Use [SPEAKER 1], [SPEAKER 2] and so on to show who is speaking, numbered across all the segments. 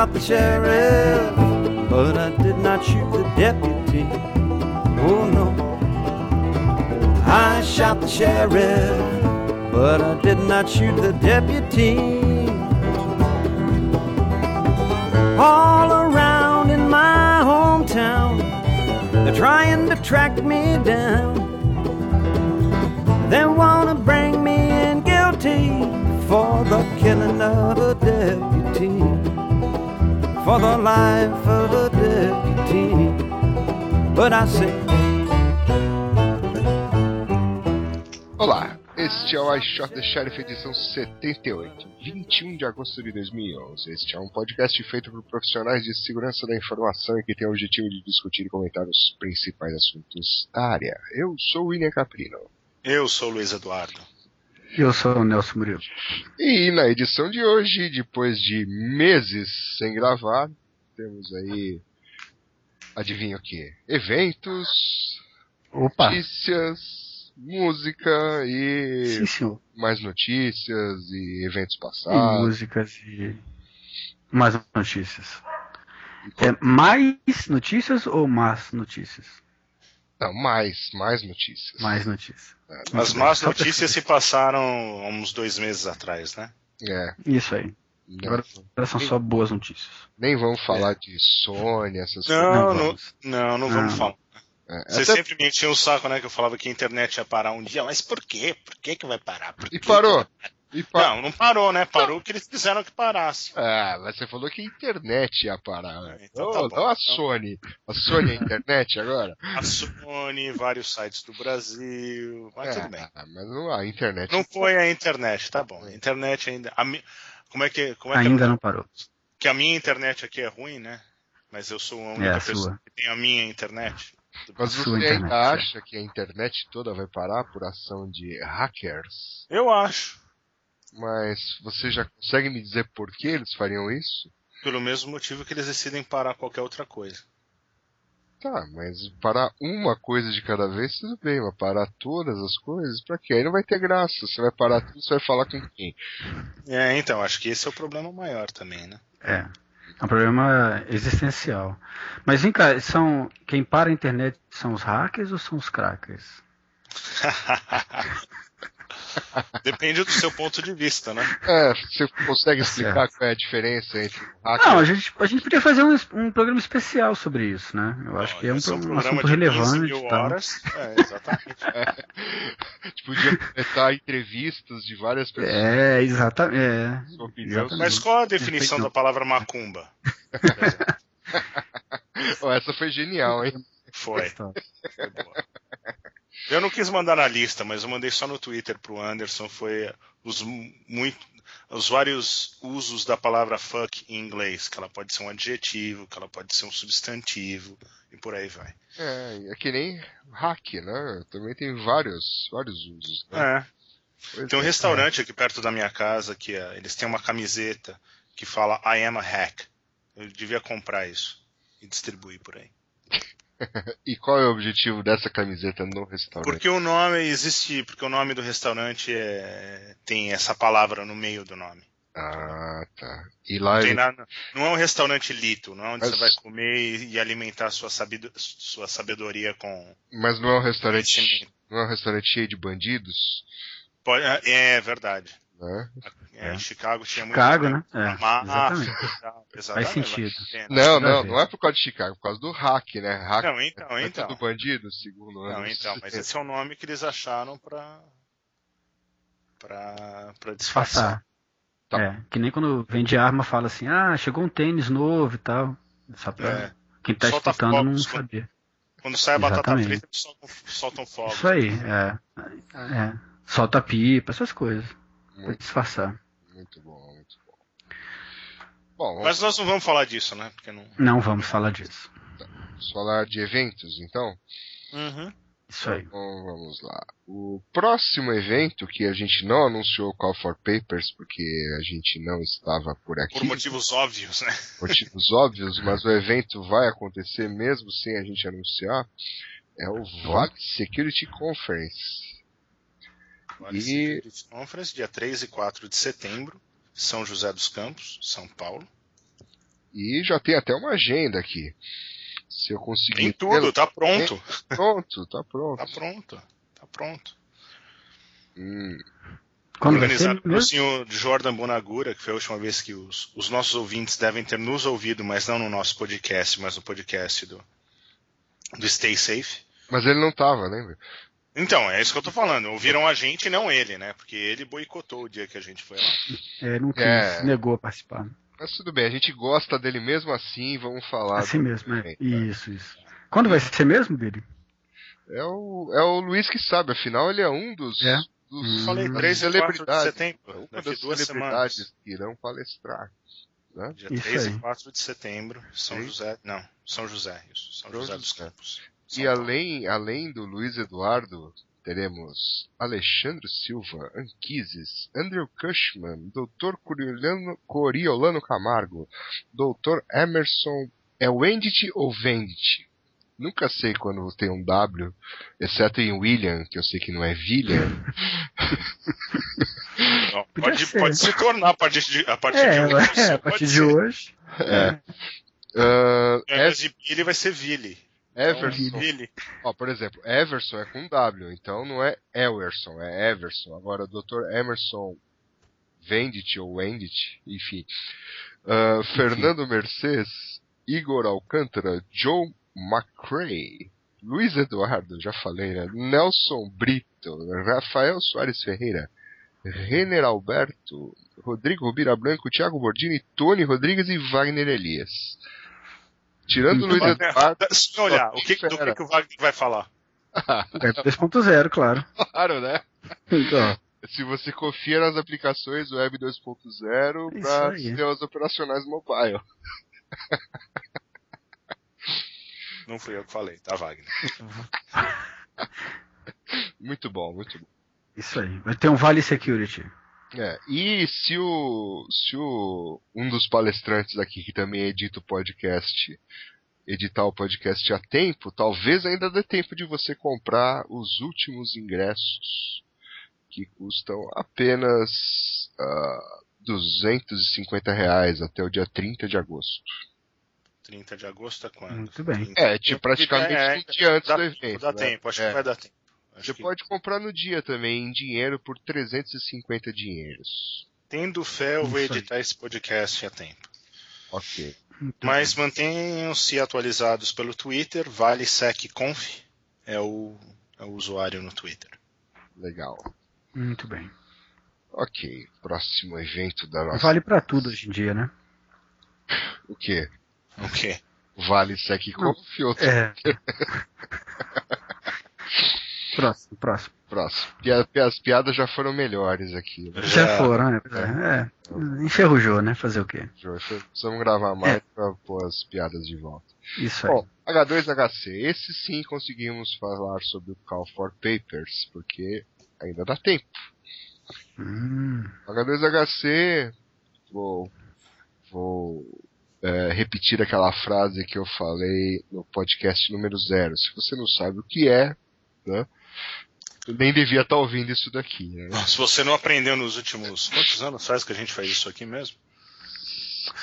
[SPEAKER 1] shot the sheriff, but I did not shoot the deputy. Oh no. I shot the sheriff, but I did not shoot the deputy. All around in my hometown, they're trying to track me down. They wanna bring me in guilty for the killing of a deputy, for the life of a deputy. But I say,
[SPEAKER 2] Olá, este é o I Shot the Sheriff edição 78, 21 de agosto de 2011. Este é um podcast feito por profissionais de segurança da informação e que tem o objetivo de discutir e comentar os principais assuntos da área. Eu sou o William Caprino.
[SPEAKER 3] Eu sou o Luiz Eduardo.
[SPEAKER 4] Eu sou o Nelson Murilo.
[SPEAKER 2] E na edição de hoje, depois de meses sem gravar, temos aí. Adivinha o que? Eventos,
[SPEAKER 4] Opa!
[SPEAKER 2] notícias, música e
[SPEAKER 4] Sim,
[SPEAKER 2] mais notícias e eventos
[SPEAKER 4] E
[SPEAKER 2] passados.
[SPEAKER 4] músicas e mais notícias. É mais notícias ou más notícias?
[SPEAKER 2] Não, mais, mais notícias.
[SPEAKER 4] Mais notícias.
[SPEAKER 2] É,
[SPEAKER 3] As más notícias se passaram há uns dois meses atrás, né?
[SPEAKER 2] É,
[SPEAKER 4] Isso aí.
[SPEAKER 2] não,
[SPEAKER 4] Agora Agora são só boas notícias.
[SPEAKER 2] nem vamos falar de Sony, essas
[SPEAKER 3] É. Não,
[SPEAKER 2] coisas.
[SPEAKER 3] não, não, não vamos
[SPEAKER 4] Não.
[SPEAKER 3] falar.
[SPEAKER 2] É,
[SPEAKER 3] Você
[SPEAKER 2] até-
[SPEAKER 3] sempre me enchia o saco, né? Que eu falava que a internet ia parar um dia, mas por quê? Por que, que vai parar? Por
[SPEAKER 2] E
[SPEAKER 3] que
[SPEAKER 2] parou.
[SPEAKER 3] que-
[SPEAKER 2] E pa-
[SPEAKER 3] Não, não parou, né? Parou porque eles quiseram que parasse.
[SPEAKER 2] Ah, mas você falou que a internet ia parar. né?
[SPEAKER 3] Então
[SPEAKER 2] não,
[SPEAKER 3] tá bom,
[SPEAKER 2] não a
[SPEAKER 3] então.
[SPEAKER 2] Sony. A Sony é a internet agora?
[SPEAKER 3] A Sony, vários sites do Brasil, mas
[SPEAKER 2] É,
[SPEAKER 3] tudo bem.
[SPEAKER 2] mas não, a internet.
[SPEAKER 3] Não foi a internet, tá bom. A internet ainda. a mi- Como é que. Como é que
[SPEAKER 4] Ainda não parou.
[SPEAKER 3] que a minha internet aqui é ruim, né? Mas eu sou a única
[SPEAKER 4] É, a
[SPEAKER 3] pessoa
[SPEAKER 4] sua.
[SPEAKER 3] que tem a minha internet.
[SPEAKER 2] Mas você
[SPEAKER 4] internet,
[SPEAKER 2] ainda
[SPEAKER 4] é.
[SPEAKER 2] acha que a internet toda vai parar por ação de hackers?
[SPEAKER 3] Eu acho.
[SPEAKER 2] Mas você já consegue me dizer por que eles fariam isso?
[SPEAKER 3] Pelo mesmo motivo que eles decidem parar qualquer outra coisa.
[SPEAKER 2] Tá, mas parar uma coisa de cada vez, tudo bem, mas parar todas as coisas, pra quê? Aí não vai ter graça. Você vai parar tudo, você vai falar com quem?
[SPEAKER 3] É, então, acho que esse é o problema maior também, né?
[SPEAKER 4] É. É um problema existencial. Mas vem cá, são, quem para a internet são os hackers ou são os crackers?
[SPEAKER 3] Depende do seu ponto de vista, né?
[SPEAKER 2] É, você consegue explicar
[SPEAKER 4] certo.
[SPEAKER 2] qual é a diferença entre um hacker
[SPEAKER 4] Não, a gente, a gente podia fazer um, um programa especial sobre isso, né? Eu acho que é um, pro- um
[SPEAKER 3] programa
[SPEAKER 4] assunto
[SPEAKER 3] de 15
[SPEAKER 4] relevante.
[SPEAKER 3] horas. É, exatamente.
[SPEAKER 2] A gente podia começar entrevistas de várias pessoas.
[SPEAKER 4] É, exatamente. É, exatamente.
[SPEAKER 3] Mas qual a definição
[SPEAKER 4] Perfeito.
[SPEAKER 3] da palavra macumba?
[SPEAKER 2] Oh, essa foi genial, hein?
[SPEAKER 3] Foi. Foi boa. Eu não quis mandar na lista, mas eu mandei só no Twitter pro Anderson. Foi os, mu- muito, os vários usos da palavra fuck em inglês. Que ela pode ser um adjetivo, que ela pode ser um substantivo, e por aí vai.
[SPEAKER 2] É, é que nem hack, né? Também tem vários, vários usos. Né?
[SPEAKER 3] É.
[SPEAKER 2] Pois
[SPEAKER 3] Tem um
[SPEAKER 2] é.
[SPEAKER 3] restaurante aqui perto da minha casa que é, eles têm uma camiseta que fala I am a hack. Eu devia comprar isso e distribuir por aí.
[SPEAKER 2] E qual é o objetivo dessa camiseta no restaurante?
[SPEAKER 3] Porque o nome existe, porque o nome do restaurante é, tem essa palavra no meio do nome.
[SPEAKER 2] Ah, tá. E lá
[SPEAKER 3] Não,
[SPEAKER 2] ele...
[SPEAKER 3] nada- não é um restaurante lito, não é onde
[SPEAKER 2] Mas-
[SPEAKER 3] você vai comer e, alimentar sua, sabido- sua sabedoria com
[SPEAKER 2] Mas não é um restaurante. Não é um restaurante cheio de bandidos?
[SPEAKER 3] Pode- é verdade.
[SPEAKER 2] Né?
[SPEAKER 3] É,
[SPEAKER 4] É.
[SPEAKER 3] Em Chicago tinha muito.
[SPEAKER 4] Chicago, né? É,
[SPEAKER 3] máfia,
[SPEAKER 4] exatamente.
[SPEAKER 3] tal, exatamente.
[SPEAKER 4] Faz sentido.
[SPEAKER 3] É,
[SPEAKER 2] Não, não, não é por causa de Chicago, é por causa do hack, né? Hack
[SPEAKER 3] Não, então,
[SPEAKER 2] é
[SPEAKER 3] então.
[SPEAKER 2] tudo bandido, segundo
[SPEAKER 3] Não, então, mas
[SPEAKER 2] 70.
[SPEAKER 3] esse é o nome que eles acharam pra. pra, pra disfarçar.
[SPEAKER 2] Tá.
[SPEAKER 4] É, que nem quando vende arma fala assim, ah, chegou um tênis novo e tal. Só pra
[SPEAKER 3] É.
[SPEAKER 4] quem tá
[SPEAKER 3] Solta
[SPEAKER 4] escutando não
[SPEAKER 3] fogos quando-
[SPEAKER 4] saber.
[SPEAKER 3] Quando sai a batata
[SPEAKER 4] Exatamente.
[SPEAKER 3] frita, eles soltam, soltam fogos.
[SPEAKER 4] Isso aí, é. é. Solta pipa, essas coisas. Pra
[SPEAKER 2] Muito,
[SPEAKER 4] disfarçar.
[SPEAKER 2] muito bom, muito bom. Bom, vamos,
[SPEAKER 3] Mas nós não vamos falar disso, né? Porque não.
[SPEAKER 4] Não vamos falar disso.
[SPEAKER 2] vamos falar de eventos, então?
[SPEAKER 3] Uhum.
[SPEAKER 4] Isso aí.
[SPEAKER 2] Então vamos lá. O próximo evento que a gente não anunciou o Call for Papers porque a gente não estava por
[SPEAKER 3] Por
[SPEAKER 2] aqui,
[SPEAKER 3] motivos óbvios, né?
[SPEAKER 2] motivos óbvios, mas o evento vai acontecer mesmo sem a gente anunciar, é o Vale Security Conference. E-
[SPEAKER 3] Conference, dia 3 e 4 de setembro, São José dos Campos, São Paulo.
[SPEAKER 2] E já tem até uma agenda aqui. Se eu conseguir.
[SPEAKER 3] Tem tudo, tá pronto.
[SPEAKER 2] Pronto, tá pronto.
[SPEAKER 3] Tá pronto. Tá pronto.
[SPEAKER 2] Hum,
[SPEAKER 4] Quando vai
[SPEAKER 3] Organizado pelo senhor Jordan Bonagura, que foi a última vez que os, os nossos ouvintes devem ter nos ouvido, mas não no nosso podcast, mas no podcast do, do Stay Safe.
[SPEAKER 2] Mas ele não tava, lembra?
[SPEAKER 3] Então, é isso que eu tô falando. Ouviram a gente e não ele, né? Porque ele boicotou o dia que a gente foi lá.
[SPEAKER 4] É, não quis,
[SPEAKER 2] É.
[SPEAKER 4] negou a participar.
[SPEAKER 2] Mas tudo bem, a gente gosta dele mesmo assim, vamos falar.
[SPEAKER 4] Assim mesmo, é.
[SPEAKER 2] Bem,
[SPEAKER 4] Isso, isso. Quando vai ser mesmo dele?
[SPEAKER 2] É o, é o Luiz que sabe, afinal ele é um dos,
[SPEAKER 4] É?
[SPEAKER 2] dos
[SPEAKER 4] Hum.
[SPEAKER 3] Falei
[SPEAKER 2] das
[SPEAKER 3] 3 e 4 de setembro.
[SPEAKER 2] Uma
[SPEAKER 3] Daqui
[SPEAKER 2] das
[SPEAKER 3] duas
[SPEAKER 2] celebridades
[SPEAKER 3] semanas.
[SPEAKER 2] que irão palestrar. Né?
[SPEAKER 3] Dia
[SPEAKER 4] Isso
[SPEAKER 3] 3
[SPEAKER 4] aí.
[SPEAKER 3] e 4 de setembro, São
[SPEAKER 2] Sim.
[SPEAKER 3] José. Não, São José, isso. São José dos. Campos.
[SPEAKER 2] E além, além do Luiz Eduardo, teremos Alexandre Silva, Anquises, Andrew Cushman, Dr. Coriolano, Coriolano Camargo, Dr. Emerson. É Wendt ou Vendt? Nunca sei quando tem um W, exceto em William, que eu sei que não é William.
[SPEAKER 3] Não, pode,
[SPEAKER 4] ser.
[SPEAKER 3] pode se tornar a partir de, a partir
[SPEAKER 4] É,
[SPEAKER 3] de hoje.
[SPEAKER 4] é, a partir de hoje.
[SPEAKER 2] É. Ah,
[SPEAKER 3] Ao invés de Billy vai ser Vili.
[SPEAKER 2] Everson. Ó, por exemplo, Everson é com W, então não é Everson, é Everson. Agora, Dr. Emerson Vendit ou Wendit, enfim. Ah, Fernando Mercedes, Igor Alcântara, Joe McCray, Luiz Eduardo, já falei, né? Nelson Brito, Rafael Soares Ferreira, Renner Alberto, Rodrigo Rubira Branco, Thiago Bordini, Tony Rodrigues e Wagner Elias. Tirando o Luiz Eduardo,
[SPEAKER 3] Se olhar, o que, do que, que o Wagner vai falar?
[SPEAKER 4] Web 2.0, claro.
[SPEAKER 2] claro, né?
[SPEAKER 4] Então,
[SPEAKER 2] Se você confia nas aplicações Web 2.0
[SPEAKER 4] Isso
[SPEAKER 2] para sistemas operacionais mobile.
[SPEAKER 3] Não fui eu que falei, tá, Wagner?
[SPEAKER 2] Muito bom, muito bom.
[SPEAKER 4] isso aí. Vai ter um Vale Security.
[SPEAKER 2] É, e se o, se o um dos palestrantes aqui que também edita o podcast editar o podcast a tempo, talvez ainda dê tempo de você comprar os últimos ingressos que custam apenas ah, 250 reais até o dia 30 de agosto.
[SPEAKER 3] 30 de agosto é quando?
[SPEAKER 4] Muito bem.
[SPEAKER 3] 30.
[SPEAKER 2] É, tipo, praticamente
[SPEAKER 3] É,
[SPEAKER 2] um dia antes
[SPEAKER 3] dá,
[SPEAKER 2] do evento.
[SPEAKER 3] Dá
[SPEAKER 2] né?
[SPEAKER 3] tempo, acho
[SPEAKER 2] É.
[SPEAKER 3] que vai dar tempo. Acho
[SPEAKER 2] Você
[SPEAKER 3] que
[SPEAKER 2] pode comprar no dia também, em dinheiro, por 350 dinheiros.
[SPEAKER 3] Tendo fé, eu vou editar esse podcast a tempo.
[SPEAKER 2] Ok.
[SPEAKER 4] Muito
[SPEAKER 3] Mas mantenham-se atualizados pelo Twitter, ValeSecConf é o, é o usuário no Twitter.
[SPEAKER 2] Legal.
[SPEAKER 4] Muito bem.
[SPEAKER 2] Ok. Próximo evento da nossa.
[SPEAKER 4] Vale pra tudo hoje em dia, né?
[SPEAKER 2] O quê?
[SPEAKER 3] O quê?
[SPEAKER 2] Vale SecConf ou outro?
[SPEAKER 4] É. próximo, próximo.
[SPEAKER 2] Próximo. As piadas já foram melhores aqui. Né?
[SPEAKER 4] Já,
[SPEAKER 3] Já.
[SPEAKER 4] foram, né? É. é. Enferrujou, né? Fazer o quê?
[SPEAKER 2] Precisamos gravar mais pra pôr as piadas de volta.
[SPEAKER 4] Isso aí.
[SPEAKER 2] Bom, H2HC. Esse sim conseguimos falar sobre o Call for Papers, porque ainda dá tempo.
[SPEAKER 4] Hum,
[SPEAKER 2] H2HC, vou, vou é, repetir aquela frase que eu falei no podcast número zero. Se você não sabe o que é, né, eu nem devia estar ouvindo isso daqui. Né?
[SPEAKER 3] Se você não aprendeu nos últimos. Quantos anos faz que a gente faz isso aqui mesmo?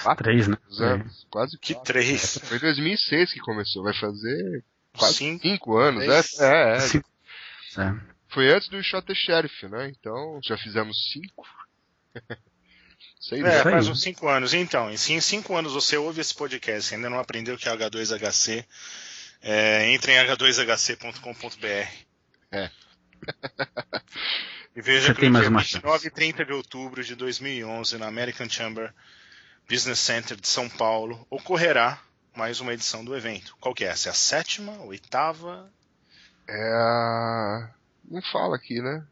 [SPEAKER 2] Quatro
[SPEAKER 4] três, né?
[SPEAKER 2] anos, quase
[SPEAKER 3] Que
[SPEAKER 2] quatro.
[SPEAKER 3] três.
[SPEAKER 2] Foi em 2006 que começou, vai fazer quase
[SPEAKER 3] Cinco.
[SPEAKER 2] cinco anos.
[SPEAKER 3] Três.
[SPEAKER 2] É, é, é.
[SPEAKER 4] Cinco. É.
[SPEAKER 2] Foi antes do Shot the Sheriff, né? Então já fizemos cinco. Sei
[SPEAKER 3] É,
[SPEAKER 2] lá.
[SPEAKER 4] Isso aí.
[SPEAKER 3] faz uns 5 anos. Então, se em 5 anos você ouve esse podcast e ainda não aprendeu o que é H2HC, é, entre em h2hc.com.br.
[SPEAKER 2] É.
[SPEAKER 3] E veja
[SPEAKER 4] Você
[SPEAKER 3] que
[SPEAKER 4] tem
[SPEAKER 3] no
[SPEAKER 4] mais
[SPEAKER 3] dia
[SPEAKER 4] uma
[SPEAKER 3] 29 e 30 de outubro de 2011, na American Chamber Business Center de São Paulo, ocorrerá mais uma edição do evento. Qual que é essa? É a sétima, oitava?
[SPEAKER 2] É a... Não fala aqui, né?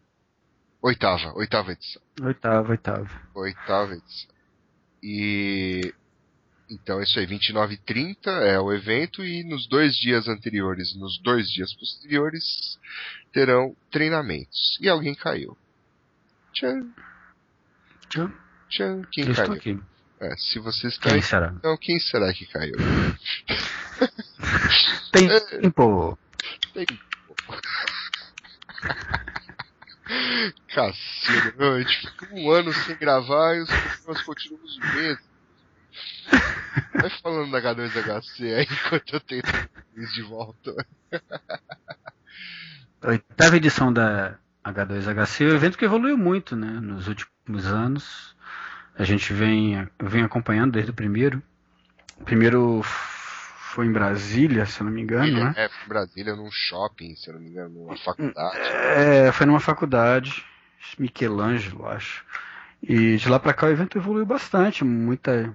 [SPEAKER 2] Oitava, oitava edição.
[SPEAKER 4] Oitavo, oitavo.
[SPEAKER 2] Oitava edição. E. Então, isso aí, 29 e 30 é o evento, e nos dois dias anteriores, nos dois dias posteriores, terão treinamentos. E alguém caiu. Tchan,
[SPEAKER 4] Tchau.
[SPEAKER 2] tchan, quem
[SPEAKER 4] Eu
[SPEAKER 2] caiu? É, se você está
[SPEAKER 4] Quem
[SPEAKER 2] aí,
[SPEAKER 4] será?
[SPEAKER 2] então quem será que caiu?
[SPEAKER 4] Tempo.
[SPEAKER 2] Tem- Cacilda, fica um ano sem gravar e os problemas continuam os mesmos. Vai falando da H2HC aí enquanto eu tento isso de volta.
[SPEAKER 4] A oitava edição da H2HC é um evento que evoluiu muito né, nos últimos anos. A gente vem, vem acompanhando desde o primeiro. O primeiro foi em Brasília, se eu não me engano, né?
[SPEAKER 2] É, Brasília num shopping, se eu não me engano, numa faculdade.
[SPEAKER 4] É, foi numa faculdade, Michelangelo, acho. E de lá para cá o evento evoluiu bastante, muita,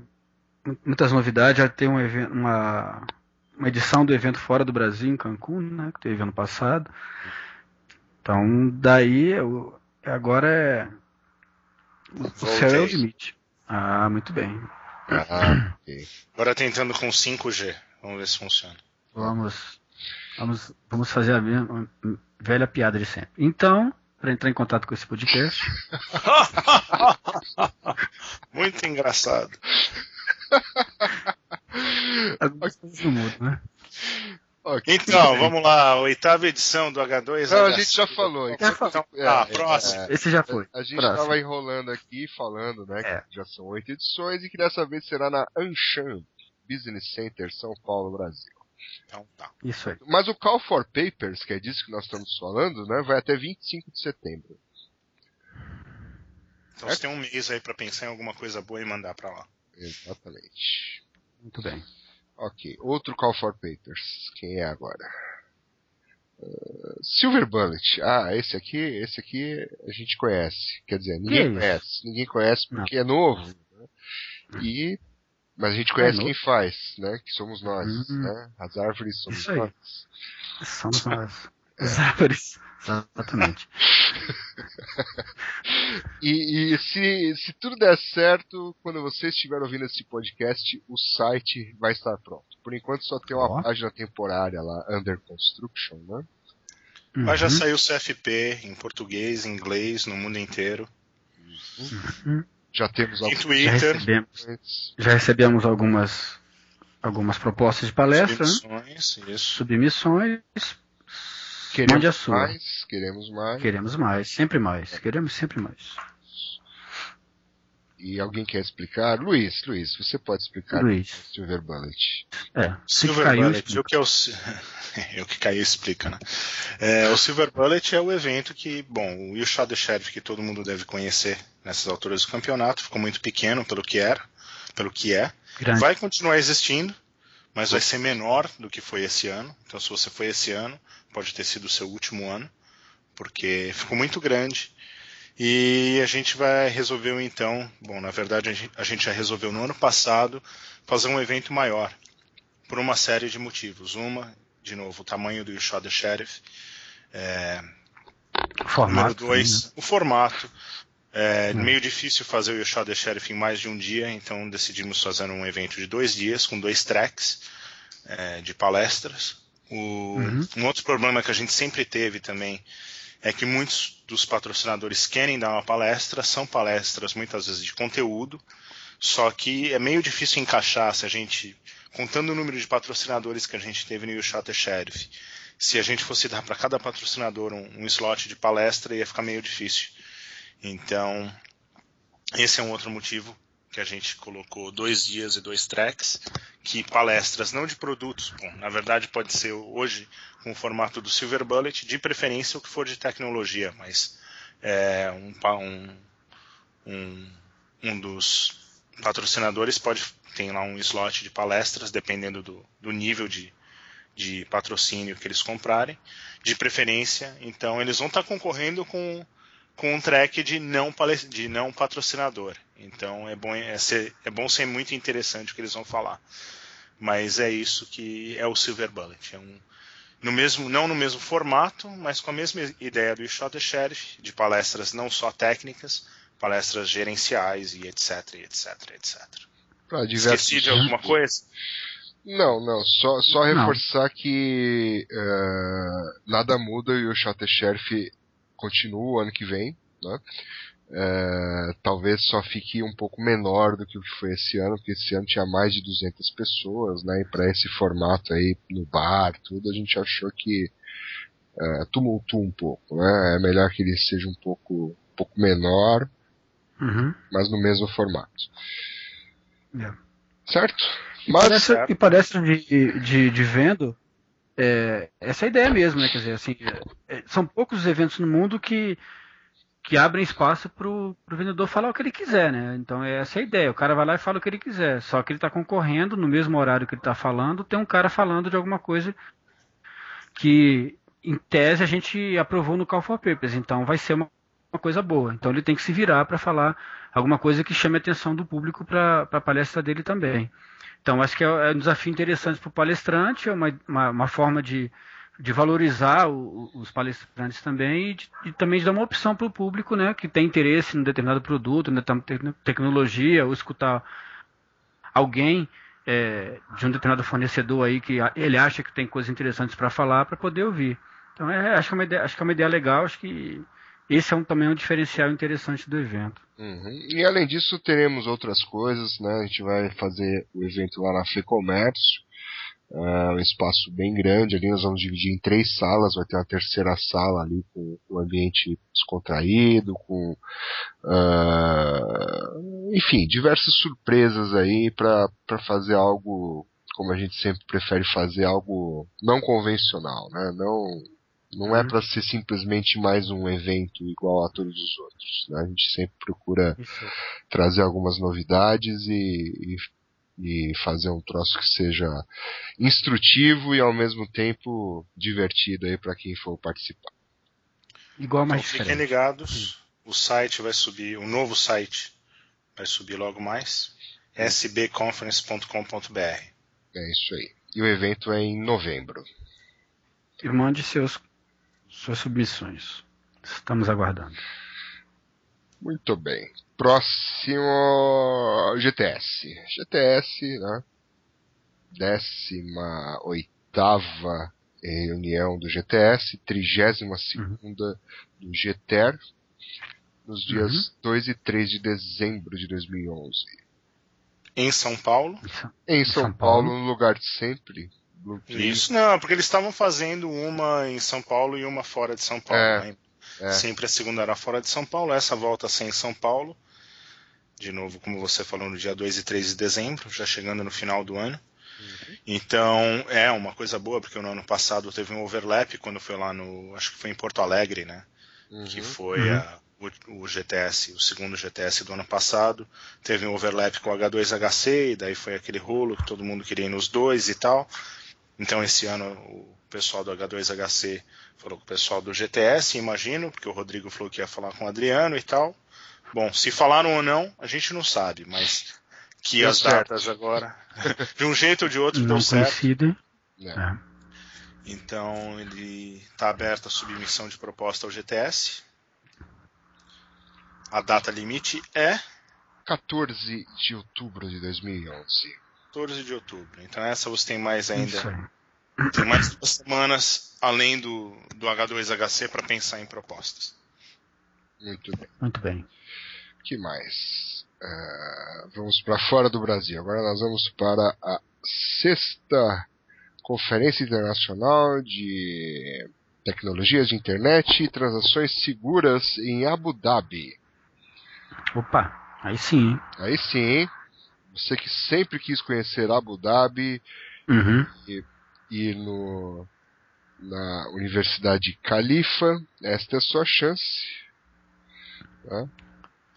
[SPEAKER 4] muitas novidades. Já tem um evento, uma, uma edição do evento fora do Brasil, em Cancún, né, que teve ano passado. Então, daí, eu, agora é. O céu é o limite. Ah, muito bem.
[SPEAKER 2] Ah, ok.
[SPEAKER 3] Agora tentando com 5G. Vamos ver se funciona.
[SPEAKER 4] Vamos, vamos, vamos fazer a mesma, velha piada de sempre. Então, para entrar em contato com esse podcast,
[SPEAKER 3] Muito engraçado.
[SPEAKER 4] algumas coisas não mudam, né?
[SPEAKER 2] Ok.
[SPEAKER 3] Então, vamos lá. Oitava edição do H2.
[SPEAKER 2] Não, a gente já falou.
[SPEAKER 4] Já falou.
[SPEAKER 2] É,
[SPEAKER 3] Ah, próximo.
[SPEAKER 2] é.
[SPEAKER 4] Esse já foi.
[SPEAKER 2] A gente
[SPEAKER 4] Próximo.
[SPEAKER 2] estava enrolando aqui, falando, né,
[SPEAKER 4] É.
[SPEAKER 2] que já são oito edições e que dessa vez será na Anshan Business Center, São Paulo, Brasil.
[SPEAKER 3] Então, tá.
[SPEAKER 4] Isso aí.
[SPEAKER 2] Mas o Call for Papers, que é disso que nós estamos falando, né, vai até 25 de setembro.
[SPEAKER 3] Então você tem um mês aí pra pensar em alguma coisa boa e mandar pra lá.
[SPEAKER 2] Exatamente.
[SPEAKER 4] Muito bem.
[SPEAKER 2] Ok, outro Call for Papers. Quem é agora? Uh, Silver Bullet. Ah, esse aqui, esse aqui a gente conhece. Quer dizer, ninguém
[SPEAKER 4] é isso?
[SPEAKER 2] conhece. Ninguém conhece porque é novo. né? E mas a gente conhece
[SPEAKER 4] novo?
[SPEAKER 2] quem faz, né? Que somos nós,
[SPEAKER 4] Hum.
[SPEAKER 2] né? As árvores somos nós.
[SPEAKER 4] Somos nós. As árvores. Exatamente.
[SPEAKER 2] E, e se, se tudo der certo, quando você estiver ouvindo esse podcast, o site vai estar pronto. Por enquanto só tem uma
[SPEAKER 4] Ó.
[SPEAKER 2] página temporária lá, Under Construction, né?
[SPEAKER 3] Mas já
[SPEAKER 4] Uhum.
[SPEAKER 3] saiu o CFP em português, em inglês, no mundo inteiro.
[SPEAKER 4] Uhum.
[SPEAKER 2] Já temos
[SPEAKER 3] Em
[SPEAKER 2] alguns
[SPEAKER 4] Já
[SPEAKER 3] Twitter,
[SPEAKER 4] recebemos, já recebemos algumas, algumas propostas de palestra, né?
[SPEAKER 3] submissões, isso.
[SPEAKER 4] submissões.
[SPEAKER 2] Queremos
[SPEAKER 4] Mande a sua.
[SPEAKER 2] mais, queremos mais.
[SPEAKER 4] Queremos mais, sempre mais. Queremos sempre mais.
[SPEAKER 2] E alguém quer explicar? Luiz, Luiz, você pode explicar
[SPEAKER 4] Luiz.
[SPEAKER 2] o Silver Bullet.
[SPEAKER 4] É,
[SPEAKER 3] Silver
[SPEAKER 4] caiu,
[SPEAKER 3] Bullet,
[SPEAKER 4] explica.
[SPEAKER 3] o que é o. si- o que caiu explica, né? É, o Silver Bullet é o evento que, bom, o Shot the Sheriff, que todo mundo deve conhecer nessas alturas do campeonato, ficou muito pequeno pelo que era, pelo que é.
[SPEAKER 4] Grande.
[SPEAKER 3] Vai continuar existindo, mas vai ser menor do que foi esse ano. Então, se você foi esse ano, pode ter sido o seu último ano, porque ficou muito grande. E a gente vai resolver então, bom, na verdade a gente, já resolveu no ano passado fazer um evento maior, por uma série de motivos. Uma, de novo, o tamanho do Shot the Sheriff. É,
[SPEAKER 4] Formato.
[SPEAKER 3] Número dois, o formato. É
[SPEAKER 4] Hum.
[SPEAKER 3] meio difícil fazer o You Shot the Sheriff em mais de um dia, então decidimos fazer um evento de dois dias, com dois tracks é, de palestras. O-
[SPEAKER 4] Uhum.
[SPEAKER 3] Um outro problema que a gente sempre teve também é que muitos dos patrocinadores querem dar uma palestra, são palestras muitas vezes de conteúdo, só que é meio difícil encaixar se a gente, contando o número de patrocinadores que a gente teve no the Sheriff, se a gente fosse dar para cada patrocinador um, um slot de palestra, ia ficar meio difícil. Então, esse é um outro motivo que a gente colocou dois dias e dois tracks, que palestras não de produtos, bom, na verdade pode ser hoje com o formato do Silver Bullet, de preferência o que for de tecnologia, mas é, um, um, um, dos patrocinadores pode tem lá um slot de palestras, dependendo do, do nível de, de patrocínio que eles comprarem, de preferência, então eles vão estar concorrendo com com um track de não, de não patrocinador. Então é bom, é, ser, é bom ser muito interessante o que eles vão falar. Mas é isso que é o Silver Bullet. É um, no mesmo, não no mesmo formato, mas com a mesma ideia do Shot the Sheriff, de palestras não só técnicas, palestras gerenciais e etc, etc, etc.
[SPEAKER 2] Pra diversos
[SPEAKER 3] Esqueci de alguma coisa?
[SPEAKER 2] Não, não, só, só
[SPEAKER 4] Não.
[SPEAKER 2] reforçar que eh, nada muda e o Shot Sheriff continua o ano que vem, né? Eh, talvez só fique um pouco menor do que o que foi esse ano, porque esse ano tinha mais de 200 pessoas, né? E para esse formato aí, no bar, tudo, a gente achou que eh, tumultua um pouco, né? É melhor que ele seja um pouco, um pouco menor,
[SPEAKER 4] Uhum.
[SPEAKER 2] mas no mesmo formato.
[SPEAKER 4] É.
[SPEAKER 2] Certo?
[SPEAKER 4] E
[SPEAKER 2] Mas
[SPEAKER 4] parece, e parece de, de, de vendo é, essa é a ideia mesmo, né? Quer dizer, assim, é, são poucos os eventos no mundo que, que abrem espaço para o vendedor falar o que ele quiser, né? Então essa é a ideia. O cara vai lá e fala o que ele quiser. Só que ele está concorrendo no mesmo horário que ele está falando, tem um cara falando de alguma coisa que, em tese, a gente aprovou no Call for Papers. Então vai ser uma, uma coisa boa. Então ele tem que se virar para falar alguma coisa que chame a atenção do público para a palestra dele também. Então, acho que é, é um desafio interessante para o palestrante, é uma, uma, uma forma de, de valorizar o, os palestrantes também e, de, e, também de dar uma opção para o público né, que tem interesse em determinado produto, na tecnologia, ou escutar alguém é, de um determinado fornecedor aí que ele acha que tem coisas interessantes para falar para poder ouvir. Então, é, acho, que é uma ideia, acho que é uma ideia legal, acho que esse é um, também um diferencial interessante do evento.
[SPEAKER 2] Uhum. E além disso, teremos outras coisas, né? A gente vai fazer o evento lá na FEComércio, uh, um espaço bem grande ali, nós vamos dividir em três salas, vai ter uma terceira sala ali com um ambiente descontraído, com uh, enfim, diversas surpresas aí para fazer algo como a gente sempre prefere fazer algo não convencional, né? Não não é uhum. para ser simplesmente mais um evento igual a todos os outros. Né? A gente sempre procura Isso. trazer algumas novidades e, e, e, fazer um troço que seja instrutivo e ao mesmo tempo divertido aí para quem for participar.
[SPEAKER 3] Igual mais então, fiquem ligados. O site vai subir, o novo site vai subir logo mais. sbconference.com.br.
[SPEAKER 2] É isso aí. E o evento é em novembro.
[SPEAKER 4] E mande seus suas submissões. Estamos aguardando.
[SPEAKER 2] Muito bem. Próximo GTS. GTS, né? Décima oitava reunião do GTS, trigésima segunda uhum. do GTER, nos dias uhum. 2 e 3 de dezembro de 2011.
[SPEAKER 3] Em São Paulo?
[SPEAKER 2] Em São, São Paulo, Paulo, no lugar de sempre,
[SPEAKER 3] isso não, porque eles estavam fazendo uma em São Paulo e uma fora de São Paulo. É, né? É. Sempre a segunda era fora de São Paulo, essa volta sem em São Paulo. De novo, como você falou, no dia 2 e 3 de dezembro, já chegando no final do ano. Uhum. Então, é uma coisa boa, porque no ano passado teve um overlap quando foi lá no. Acho que foi em Porto Alegre, né? Uhum. Que foi uhum. a, o, o, GTS, o segundo GTS do ano passado. Teve um overlap com o H2HC, e daí foi aquele rolo que todo mundo queria ir nos dois e tal. Então esse ano o pessoal do H2HC falou com o pessoal do GTS, imagino, porque o Rodrigo falou que ia falar com o Adriano e tal. Bom, se falaram ou não, a gente não sabe, mas que deu as certo. datas agora, de um jeito ou de outro,
[SPEAKER 4] não
[SPEAKER 3] deu certo.
[SPEAKER 4] É. é.
[SPEAKER 3] Então ele está aberto a submissão de proposta ao GTS. A data limite é
[SPEAKER 2] 14 de outubro de 2011.
[SPEAKER 3] 14 de outubro. Então essa você tem mais ainda. Tem mais duas semanas além do, do H2HC para pensar em propostas.
[SPEAKER 2] Muito bem.
[SPEAKER 4] Muito bem.
[SPEAKER 2] que mais? Uh, vamos para fora do Brasil. Agora nós vamos para a sexta Conferência Internacional de Tecnologias de Internet e Transações Seguras em Abu Dhabi.
[SPEAKER 4] Opa, aí sim.
[SPEAKER 2] Aí sim. Você que sempre quis conhecer Abu Dhabi
[SPEAKER 4] uhum.
[SPEAKER 2] e ir no, na Universidade Califa, esta é a sua chance tá?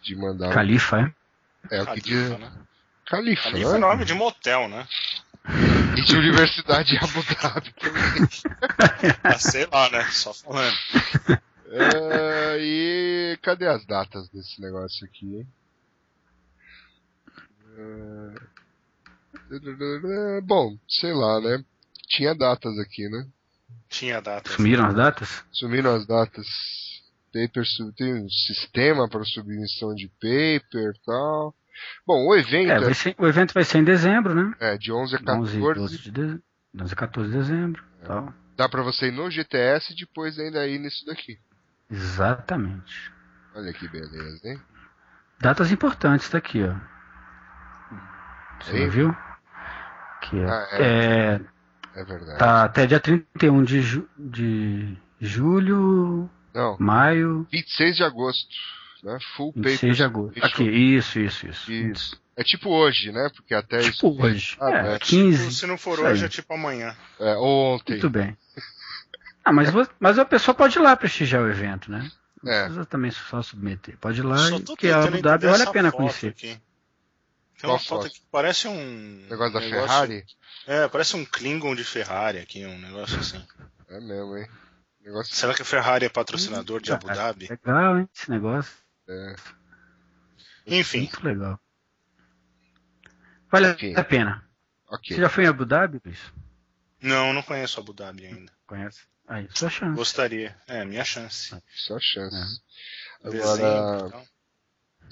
[SPEAKER 2] de mandar.
[SPEAKER 4] Califa,
[SPEAKER 2] é? É o que diz. Né? Califa,
[SPEAKER 3] Califa né? é nome de motel, né?
[SPEAKER 2] E de Universidade Abu Dhabi
[SPEAKER 3] ah, sei lá, né? Só falando.
[SPEAKER 2] É, e cadê as datas desse negócio aqui, hein? É, bom, sei lá, né? Tinha datas aqui, né?
[SPEAKER 3] Tinha datas.
[SPEAKER 4] Sumiram as datas?
[SPEAKER 2] Sumiram as datas. Paper, tem um sistema para submissão de paper e tal. Bom, o evento.
[SPEAKER 4] É, é... Ser, o evento vai ser em dezembro, né?
[SPEAKER 2] É, de 11 a 14. 11,
[SPEAKER 4] de de... 11 a 14 de dezembro. É. Tal.
[SPEAKER 2] Dá para você ir no GTS e depois ainda ir nisso daqui.
[SPEAKER 4] Exatamente.
[SPEAKER 2] Olha que beleza, hein?
[SPEAKER 4] Datas importantes daqui, ó. Você viu? Que é,
[SPEAKER 2] ah, é, é, é, verdade.
[SPEAKER 4] Tá até dia 31 de, ju, de julho.
[SPEAKER 2] Não.
[SPEAKER 4] Maio.
[SPEAKER 2] 26 de agosto né? Full Papers.
[SPEAKER 4] 26 de agosto. Aqui, isso, isso, isso.
[SPEAKER 2] Isso. É tipo hoje, né? Porque até
[SPEAKER 4] tipo
[SPEAKER 2] isso.
[SPEAKER 4] hoje.
[SPEAKER 2] Ah,
[SPEAKER 4] é,
[SPEAKER 2] é.
[SPEAKER 4] 15.
[SPEAKER 3] Se não for hoje, é tipo amanhã.
[SPEAKER 2] É, ou ontem.
[SPEAKER 4] Muito bem. Ah, mas, mas a pessoa pode ir lá prestigiar o evento, né? Não
[SPEAKER 2] É.
[SPEAKER 4] precisa também só submeter. Pode ir lá,
[SPEAKER 3] Só
[SPEAKER 4] e- porque a Abu Dhabi vale a pena conhecer.
[SPEAKER 3] aqui. Tem uma foto
[SPEAKER 2] foto?
[SPEAKER 3] aqui que parece um.
[SPEAKER 2] Negócio da
[SPEAKER 3] negócio-
[SPEAKER 2] Ferrari?
[SPEAKER 3] É, parece um Klingon de Ferrari aqui, um negócio assim.
[SPEAKER 2] É mesmo, hein? Negócio.
[SPEAKER 3] Será que a Ferrari é patrocinador de Abu Dhabi?
[SPEAKER 4] Legal, hein? Esse negócio.
[SPEAKER 2] É.
[SPEAKER 3] Enfim,
[SPEAKER 4] Muito legal. Vale
[SPEAKER 2] Enfim.
[SPEAKER 4] a pena.
[SPEAKER 2] Ok.
[SPEAKER 4] Você já foi em Abu Dhabi, Luiz?
[SPEAKER 3] não, não conheço Abu Dhabi ainda.
[SPEAKER 4] Conhece? Aí, sua chance.
[SPEAKER 3] Gostaria. É, minha chance.
[SPEAKER 2] Só chance.
[SPEAKER 3] Dezembro,
[SPEAKER 2] Agora,
[SPEAKER 3] então.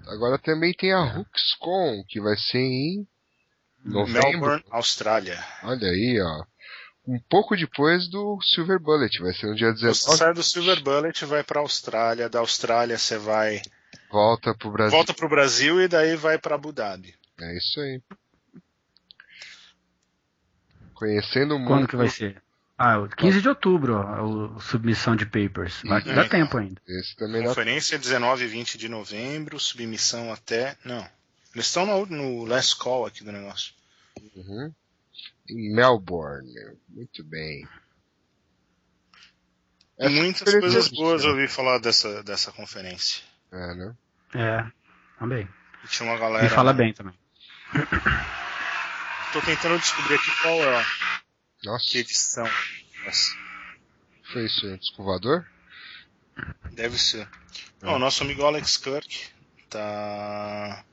[SPEAKER 2] Agora também tem a HooksCon, que vai ser em novembro.
[SPEAKER 3] Melbourne, Austrália.
[SPEAKER 2] Olha aí, ó. Um pouco depois do Silver Bullet, vai ser no dia
[SPEAKER 3] Você
[SPEAKER 2] 19.
[SPEAKER 3] sai do Silver Bullet e vai pra Austrália. Da Austrália você vai.
[SPEAKER 2] Volta pro Brasil.
[SPEAKER 3] Volta pro Brasil e daí vai pra Abu Dhabi.
[SPEAKER 2] É isso aí. Conhecendo o mundo.
[SPEAKER 4] Quando que vai ser? Ah, o 15 de outubro, ó, o submissão de papers. Vai,
[SPEAKER 2] Isso.
[SPEAKER 4] dá tempo ainda.
[SPEAKER 2] Esse também dá.
[SPEAKER 3] Conferência 19 e 20 de novembro, submissão até. Não. Eles estão no, no last call aqui do negócio.
[SPEAKER 2] Uhum. Em Melbourne. Muito bem. Essa
[SPEAKER 3] Muitas coisas
[SPEAKER 2] é
[SPEAKER 3] boas
[SPEAKER 2] boa.
[SPEAKER 3] eu ouvi falar dessa, dessa conferência.
[SPEAKER 2] É, né?
[SPEAKER 4] É, também.
[SPEAKER 3] E tinha uma galera.
[SPEAKER 4] E fala bem também.
[SPEAKER 3] Tô tentando descobrir aqui qual é a
[SPEAKER 2] Nossa,
[SPEAKER 3] que edição. Essa.
[SPEAKER 2] foi isso? Um Descovador?
[SPEAKER 3] Deve ser.
[SPEAKER 2] É.
[SPEAKER 3] Nosso amigo Alex Kirk tá.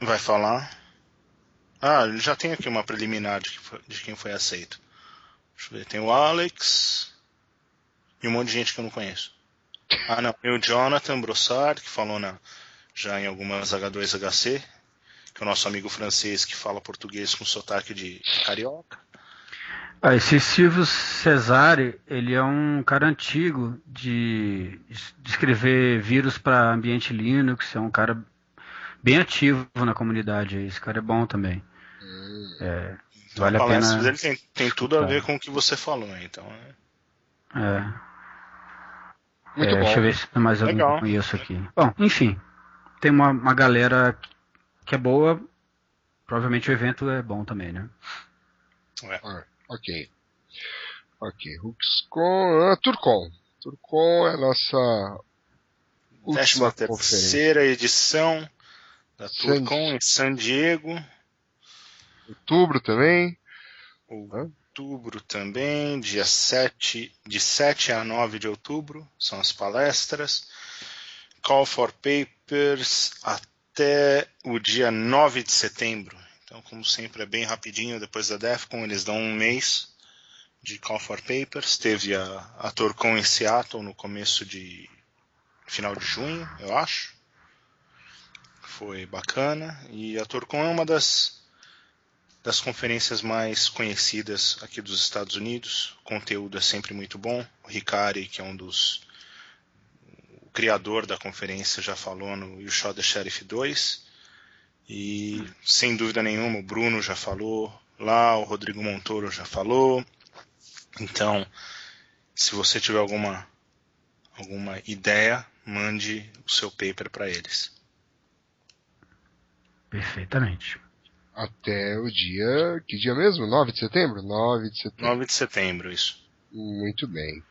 [SPEAKER 3] Vai falar. Ah, ele já tem aqui uma preliminar de, de quem foi aceito. Deixa eu ver. Tem o Alex. E um monte de gente que eu não conheço. Ah, não. Tem o Jonathan Brossard, que falou na, já em algumas H2HC. Que é o nosso amigo francês que fala português com sotaque de carioca.
[SPEAKER 4] Ah, esse Silvio Cesare, ele é um cara antigo de, de escrever vírus para ambiente Linux, é um cara bem ativo na comunidade. Esse cara é bom também. É, vale
[SPEAKER 3] a
[SPEAKER 4] pena.
[SPEAKER 3] dele tem, tem tudo a ver com o que você falou, então. é-
[SPEAKER 4] É,
[SPEAKER 2] Muito
[SPEAKER 4] é,
[SPEAKER 2] bom.
[SPEAKER 4] Deixa eu ver se tem mais eu conheço aqui. Bom, enfim, tem uma, uma galera que é boa. Provavelmente o evento é bom também, né?
[SPEAKER 2] Ah, ok. Ok. HooksCon. Ah, Turcon. Turcon é a nossa última
[SPEAKER 3] terceira edição da
[SPEAKER 2] San-
[SPEAKER 3] Turcon em San Diego.
[SPEAKER 2] Outubro também.
[SPEAKER 3] Outubro também, dia 7, de 7 a 9 de outubro, são as palestras. Call for Papers até o dia 9 de setembro. Então, como sempre, é bem rapidinho depois da DEFCON, eles dão um mês de Call for Papers. Teve a, a Torcon em Seattle no começo de. final de junho, eu acho. Foi bacana. E a Torcon é uma das, das conferências mais conhecidas aqui dos Estados Unidos. O conteúdo é sempre muito bom. O Ricari, que é um dos. O criador da conferência já falou no You Shot the Sheriff 2. E sem dúvida nenhuma, o Bruno já falou lá, o Rodrigo Montoro já falou. Então, se você tiver alguma alguma ideia, mande o seu paper para eles.
[SPEAKER 4] Perfeitamente.
[SPEAKER 2] Até o dia. Que dia mesmo? 9 de setembro? 9 de setembro.
[SPEAKER 3] 9 de setembro, isso.
[SPEAKER 2] Muito bem.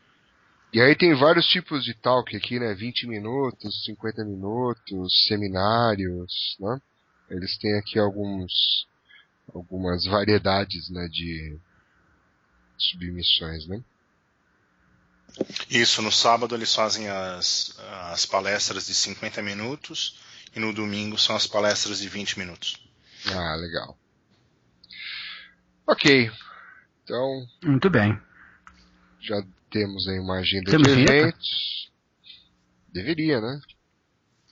[SPEAKER 2] E aí tem vários tipos de talk aqui, né? 20 minutos, 50 minutos, seminários, né? Eles têm aqui alguns algumas variedades, né, de submissões, né?
[SPEAKER 3] Isso, no sábado eles fazem as, as palestras de 50 minutos e no domingo são as palestras de 20 minutos.
[SPEAKER 2] Ah, legal. Ok. Então,
[SPEAKER 4] Muito bem.
[SPEAKER 2] já temos aí uma agenda
[SPEAKER 4] Temos
[SPEAKER 2] de
[SPEAKER 4] vinheta?
[SPEAKER 2] eventos. Deveria, né?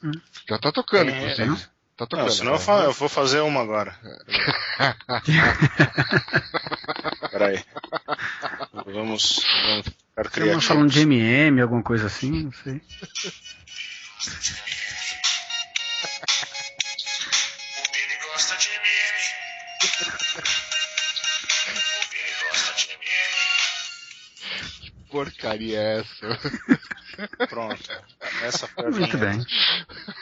[SPEAKER 4] Hum.
[SPEAKER 2] Já tá tocando,
[SPEAKER 3] É,
[SPEAKER 2] inclusive. Tá tocando.
[SPEAKER 3] Não, senão eu,
[SPEAKER 2] né?
[SPEAKER 3] fa- eu vou fazer uma agora. Peraí. Vamos, vamos ficar
[SPEAKER 4] Estamos
[SPEAKER 3] criativos.
[SPEAKER 4] falando de MM, alguma coisa assim, não sei.
[SPEAKER 3] Gosta de mim.
[SPEAKER 2] Porcaria é essa?
[SPEAKER 3] Pronto. Essa foi a
[SPEAKER 4] Muito
[SPEAKER 3] vinheta.
[SPEAKER 4] bem.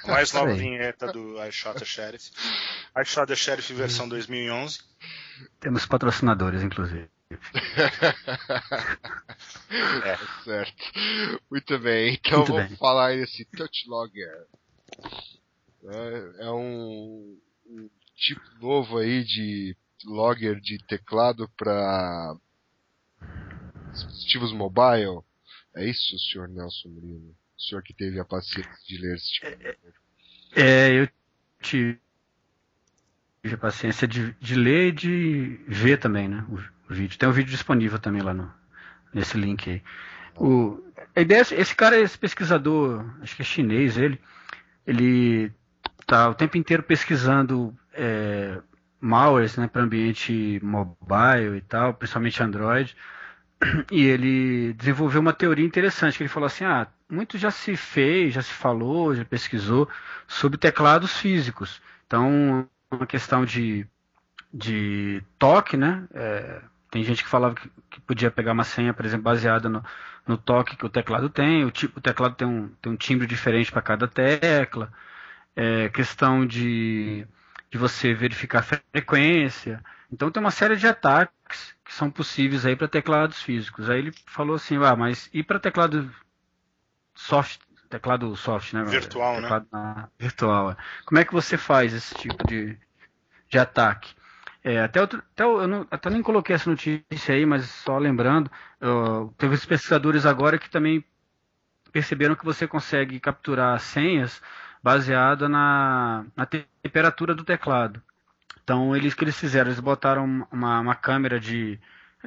[SPEAKER 3] Mais nova
[SPEAKER 4] Bem.
[SPEAKER 3] vinheta do I Shot the Sheriff. I Shot the Sheriff versão 2011.
[SPEAKER 4] Temos patrocinadores, inclusive.
[SPEAKER 3] É.
[SPEAKER 2] Certo. Muito bem, então
[SPEAKER 4] Muito
[SPEAKER 2] vamos
[SPEAKER 4] bem.
[SPEAKER 2] falar aí desse Touch Logger. É, é um, um tipo novo aí de logger de teclado para dispositivos mobile. É isso, senhor Nelson Murilo? O senhor que teve a paciência de ler esse tipo de
[SPEAKER 4] É, eu tive a paciência de, de ler e de ver também, né? O, o vídeo. Tem um vídeo disponível também lá no, nesse link aí. O, a ideia, é- esse cara, esse pesquisador, acho que é chinês ele, ele tá o tempo inteiro pesquisando é, malwares, né, para ambiente mobile e tal, principalmente Android. E ele desenvolveu uma teoria interessante, que ele falou assim, ah, muito já se fez, já se falou, já pesquisou sobre teclados físicos. Então, uma questão de, de toque, né? É, tem gente que falava que, que podia pegar uma senha, por exemplo, baseada no, no toque que o teclado tem. O, tipo, o teclado tem um, tem um timbre diferente para cada tecla. É, questão de, de você verificar a frequência. Então tem uma série de ataques que são possíveis aí para teclados físicos. Aí ele falou assim, ah, mas e para teclado soft, teclado soft, né?
[SPEAKER 3] Virtual, né?
[SPEAKER 4] teclado na- virtual. é. Como é que você faz esse tipo de, de ataque? É, até, outro, até eu não, até nem coloquei essa notícia aí, mas só lembrando, teve os pesquisadores agora que também perceberam que você consegue capturar senhas baseada na, na te- temperatura do teclado. Então eles que eles fizeram, eles botaram uma, uma câmera de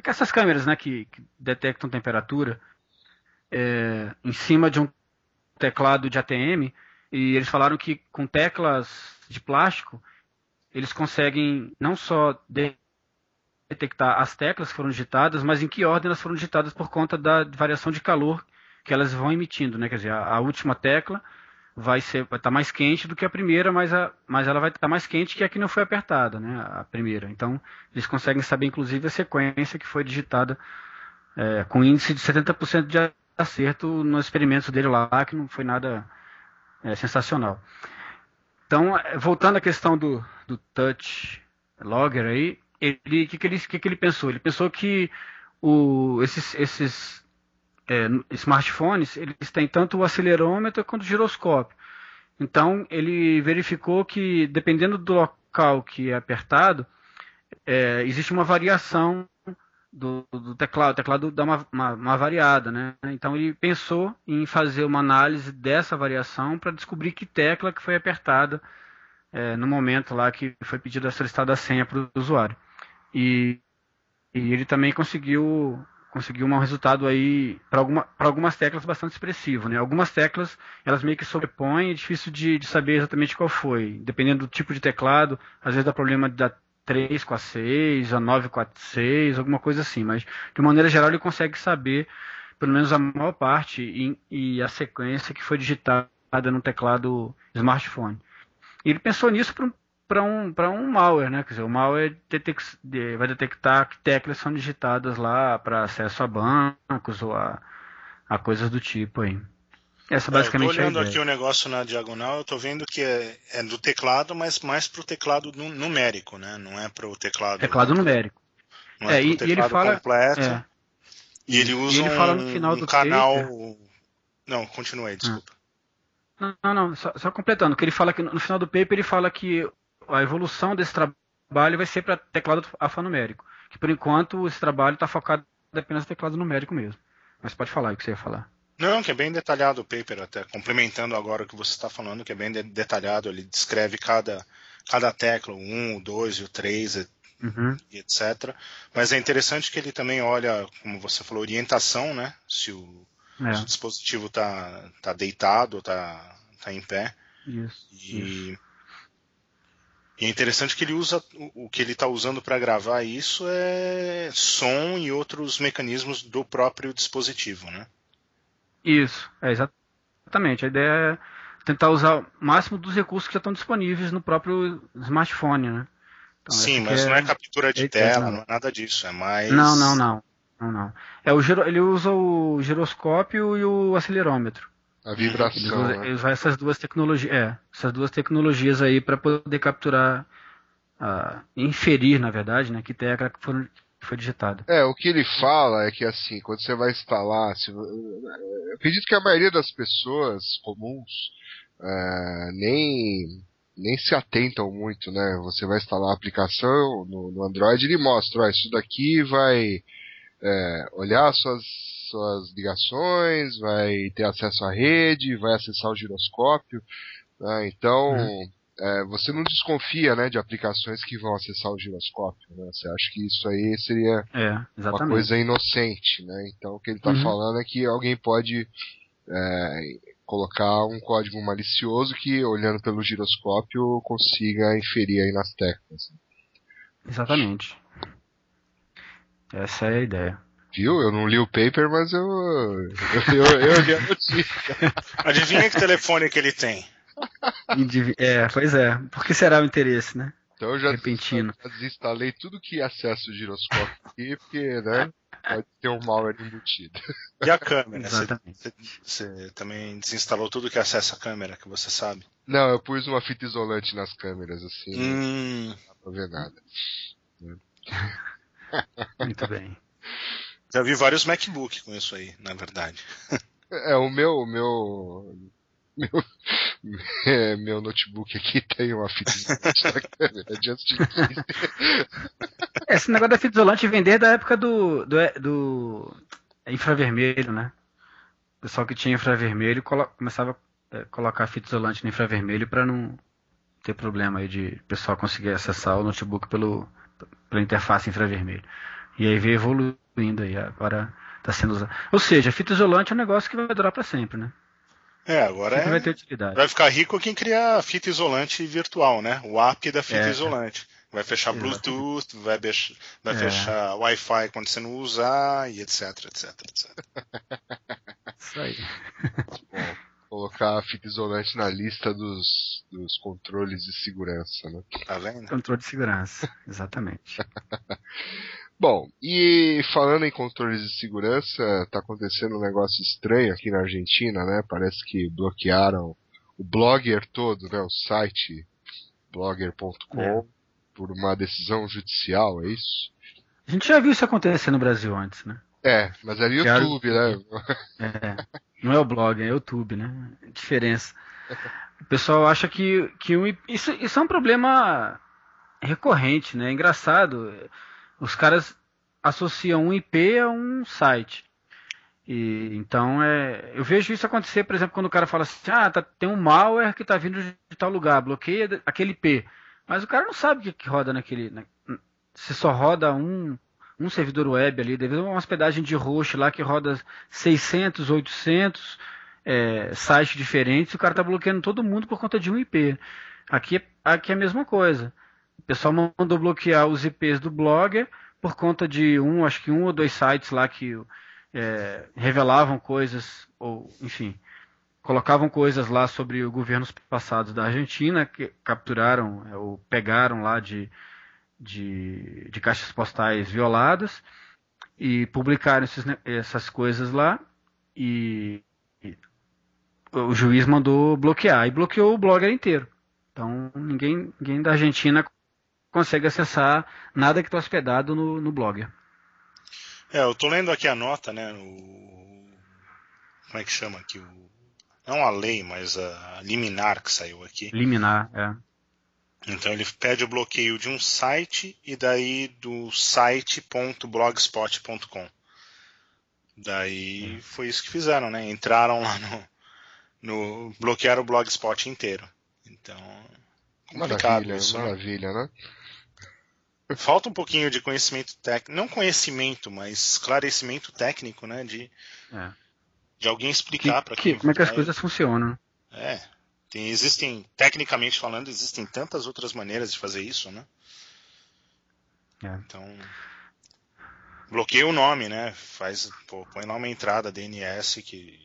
[SPEAKER 4] essas câmeras, né, que, que detectam temperatura é, em cima de um teclado de ATM e eles falaram que com teclas de plástico eles conseguem não só de- detectar as teclas que foram digitadas, mas em que ordem elas foram digitadas por conta da variação de calor que elas vão emitindo, né? Quer dizer, a, a última tecla vai ser vai estar mais quente do que a primeira, mas, a, mas ela vai estar mais quente que a que não foi apertada, né? A primeira. Então eles conseguem saber inclusive a sequência que foi digitada é, com índice de 70% de acerto nos experimentos dele lá, que não foi nada é, sensacional. Então, é, voltando à questão do, do touch logger aí, ele que, que ele que, que ele pensou? Ele pensou que o, esses, esses é, smartphones eles têm tanto o acelerômetro quanto o giroscópio. Então ele verificou que dependendo do local que é apertado, é, existe uma variação do, do teclado. O teclado dá uma, uma, uma variada, né? Então ele pensou em fazer uma análise dessa variação para descobrir que tecla que foi apertada é, no momento lá que foi pedida a solicitada a senha para o usuário. E, e ele também conseguiu conseguiu um resultado aí para alguma, algumas teclas bastante expressivo, né? Algumas teclas elas meio que sobrepõem, é difícil de, de saber exatamente qual foi. Dependendo do tipo de teclado, às vezes dá problema da 3 com a 6, a 9 com a 6, alguma coisa assim, mas de maneira geral ele consegue saber pelo menos a maior parte e, e a sequência que foi digitada no teclado smartphone. E ele pensou nisso para um para um, para um malware, né? Quer dizer, o malware detec- de- vai detectar que teclas são digitadas lá para acesso a bancos ou a, a coisas do tipo aí. Essa
[SPEAKER 3] É,
[SPEAKER 4] basicamente
[SPEAKER 3] eu tô
[SPEAKER 4] é
[SPEAKER 3] olhando
[SPEAKER 4] ideia.
[SPEAKER 3] aqui o negócio na diagonal, eu tô vendo que é, é do teclado, mas mais pro teclado nu- numérico, né? Não é pro teclado.
[SPEAKER 4] Teclado numérico.
[SPEAKER 3] Não é,
[SPEAKER 4] É,
[SPEAKER 3] pro
[SPEAKER 4] e- e ele
[SPEAKER 3] teclado
[SPEAKER 4] fala-
[SPEAKER 3] completo.
[SPEAKER 4] É.
[SPEAKER 3] E ele usa
[SPEAKER 4] ele
[SPEAKER 3] um,
[SPEAKER 4] fala no final
[SPEAKER 3] um
[SPEAKER 4] do
[SPEAKER 3] canal.
[SPEAKER 4] paper-
[SPEAKER 3] Não, continue aí, desculpa.
[SPEAKER 4] Não, não, não, só, só completando, que ele fala que no final do paper ele fala que a evolução desse trabalho vai ser para teclado alfanumérico. Que por enquanto esse trabalho está focado apenas no teclado numérico mesmo. Mas pode falar o que você ia falar.
[SPEAKER 3] Não, que é bem detalhado o paper, até complementando agora o que você está falando, que é bem de- detalhado, ele descreve cada, cada tecla, o 1, o 2 e o 3, e
[SPEAKER 4] Uhum.
[SPEAKER 3] e etc. Mas é interessante que ele também olha, como você falou, orientação, né? Se o,
[SPEAKER 4] É,
[SPEAKER 3] se o dispositivo está tá deitado, está tá em pé.
[SPEAKER 4] isso. isso.
[SPEAKER 3] E, é interessante que ele usa o, que ele está usando para gravar isso é som e outros mecanismos do próprio dispositivo, né?
[SPEAKER 4] Isso, é exatamente. A ideia é tentar usar o máximo dos recursos que já estão disponíveis no próprio smartphone, né? Então,
[SPEAKER 3] Sim, mas não é captura de
[SPEAKER 4] Eita,
[SPEAKER 3] tela,
[SPEAKER 4] não.
[SPEAKER 3] não é nada disso, é mais.
[SPEAKER 4] Não, não, não. não, não. É o giro... Ele usa o giroscópio e o acelerômetro.
[SPEAKER 2] A vibração.
[SPEAKER 4] Eles
[SPEAKER 2] né?
[SPEAKER 4] usam essas duas tecnologias, é, essas duas tecnologias aí para poder capturar, uh, inferir, na verdade, né, que tecla que que foi digitada.
[SPEAKER 2] É, o que ele fala é que assim, quando você vai instalar, se, eu acredito que a maioria das pessoas comuns é, nem nem se atentam muito, né? Você vai instalar a aplicação no, no Android ele mostra, ó, isso daqui vai é, olhar suas suas ligações, vai ter acesso à rede, vai acessar o giroscópio. Né? Então, uhum. é, você não desconfia né, de aplicações que vão acessar o giroscópio. Né? Você acha que isso aí seria
[SPEAKER 4] é,
[SPEAKER 2] uma coisa inocente. Né? Então, o que ele está uhum. falando é que alguém pode é, colocar um código malicioso que, olhando pelo giroscópio, consiga inferir aí nas teclas.
[SPEAKER 4] Exatamente. Essa é a ideia.
[SPEAKER 2] Viu? Eu não li o paper, mas eu. Eu, eu, eu li a notícia.
[SPEAKER 3] Adivinha que telefone que ele tem?
[SPEAKER 4] É, pois é. Por que será o interesse, né?
[SPEAKER 2] Então eu já,
[SPEAKER 4] Repentino.
[SPEAKER 2] já desinstalei tudo que acessa o giroscópio aqui, porque, né? Pode ter um malware embutido.
[SPEAKER 3] E a câmera? Você, você, também desinstalou tudo que acessa a câmera, que você sabe?
[SPEAKER 2] Não, eu pus uma fita isolante nas câmeras, assim.
[SPEAKER 3] Hum.
[SPEAKER 2] Não dá pra ver nada.
[SPEAKER 4] Muito bem.
[SPEAKER 3] Já vi vários MacBook com isso aí, na verdade.
[SPEAKER 2] É, o meu, o meu, meu, é, meu notebook aqui tem uma fita isolante just in case.
[SPEAKER 4] Esse negócio da fita isolante vem desde a época do, do, do infravermelho, né? O pessoal que tinha infravermelho começava a é, colocar fita isolante no infravermelho para não ter problema aí de o pessoal conseguir acessar o notebook pelo, pela interface infravermelho. E aí veio evoluindo aí, agora está sendo usado. Ou seja, fita isolante é um negócio que vai durar para sempre, né?
[SPEAKER 3] É, agora é...
[SPEAKER 4] vai ter utilidade.
[SPEAKER 3] Vai ficar rico quem criar fita isolante virtual, né? O app da fita é, isolante. Vai fechar Exatamente. Bluetooth, vai, vai é. fechar Wi-Fi quando você não usar, e etc, etc, etc.
[SPEAKER 4] Isso aí.
[SPEAKER 2] Bom, colocar a fita isolante na lista dos, dos controles de segurança, né?
[SPEAKER 3] Tá vendo?
[SPEAKER 4] Controle de segurança, exatamente.
[SPEAKER 2] Bom, e falando em controles de segurança, tá acontecendo um negócio estranho aqui na Argentina, né? Parece que bloquearam o Blogger todo, né? O site blogger.com é. por uma decisão judicial, é isso?
[SPEAKER 4] A gente já viu isso acontecer no Brasil antes, né?
[SPEAKER 2] É, mas é no YouTube, né?
[SPEAKER 4] É, não é o blog, é o YouTube, né? Diferença. O pessoal acha que, que isso, isso é um problema recorrente, né? É engraçado. Os caras associam um IP a um site. E, então, é, eu vejo isso acontecer, por exemplo, quando o cara fala assim: ah, tá, tem um malware que está vindo de tal lugar, bloqueia aquele IP. Mas o cara não sabe o que, que roda naquele. Na, se só roda um, um servidor web ali, deve ter uma hospedagem de host lá que roda 600, 800 é, sites diferentes, o cara está bloqueando todo mundo por conta de um IP. Aqui, aqui é a mesma coisa. Pessoal mandou bloquear os IPs do blogger por conta de um, acho que um ou dois sites lá que é, revelavam coisas, ou enfim, colocavam coisas lá sobre governos passados da Argentina, que capturaram é, ou pegaram lá de, de, de caixas postais violadas e publicaram esses, essas coisas lá e, e, o juiz mandou bloquear e bloqueou o blogger inteiro. Então ninguém, ninguém da Argentina consegue acessar nada que está hospedado no, no blog.
[SPEAKER 3] É, eu tô lendo aqui a nota, né? O... Como é que chama aqui? O... Não a lei, mas a liminar que saiu aqui.
[SPEAKER 4] Liminar, é.
[SPEAKER 3] Então ele pede o bloqueio de um site e daí do site.blogspot.com. Daí foi isso que fizeram, né? Entraram lá no, no bloquearam o blogspot inteiro. Então, complicado
[SPEAKER 2] maravilha,
[SPEAKER 3] isso.
[SPEAKER 2] Né? Maravilha, né?
[SPEAKER 3] Falta um pouquinho de conhecimento técnico, não conhecimento, mas esclarecimento técnico, né? De,
[SPEAKER 4] é.
[SPEAKER 3] de alguém explicar para
[SPEAKER 4] quem. Como é que as coisas funcionam?
[SPEAKER 3] É. Tem, existem, tecnicamente falando, existem tantas outras maneiras de fazer isso, né?
[SPEAKER 4] É.
[SPEAKER 3] Então. Bloqueia o nome, né? Faz, pô, põe lá uma entrada DNS que,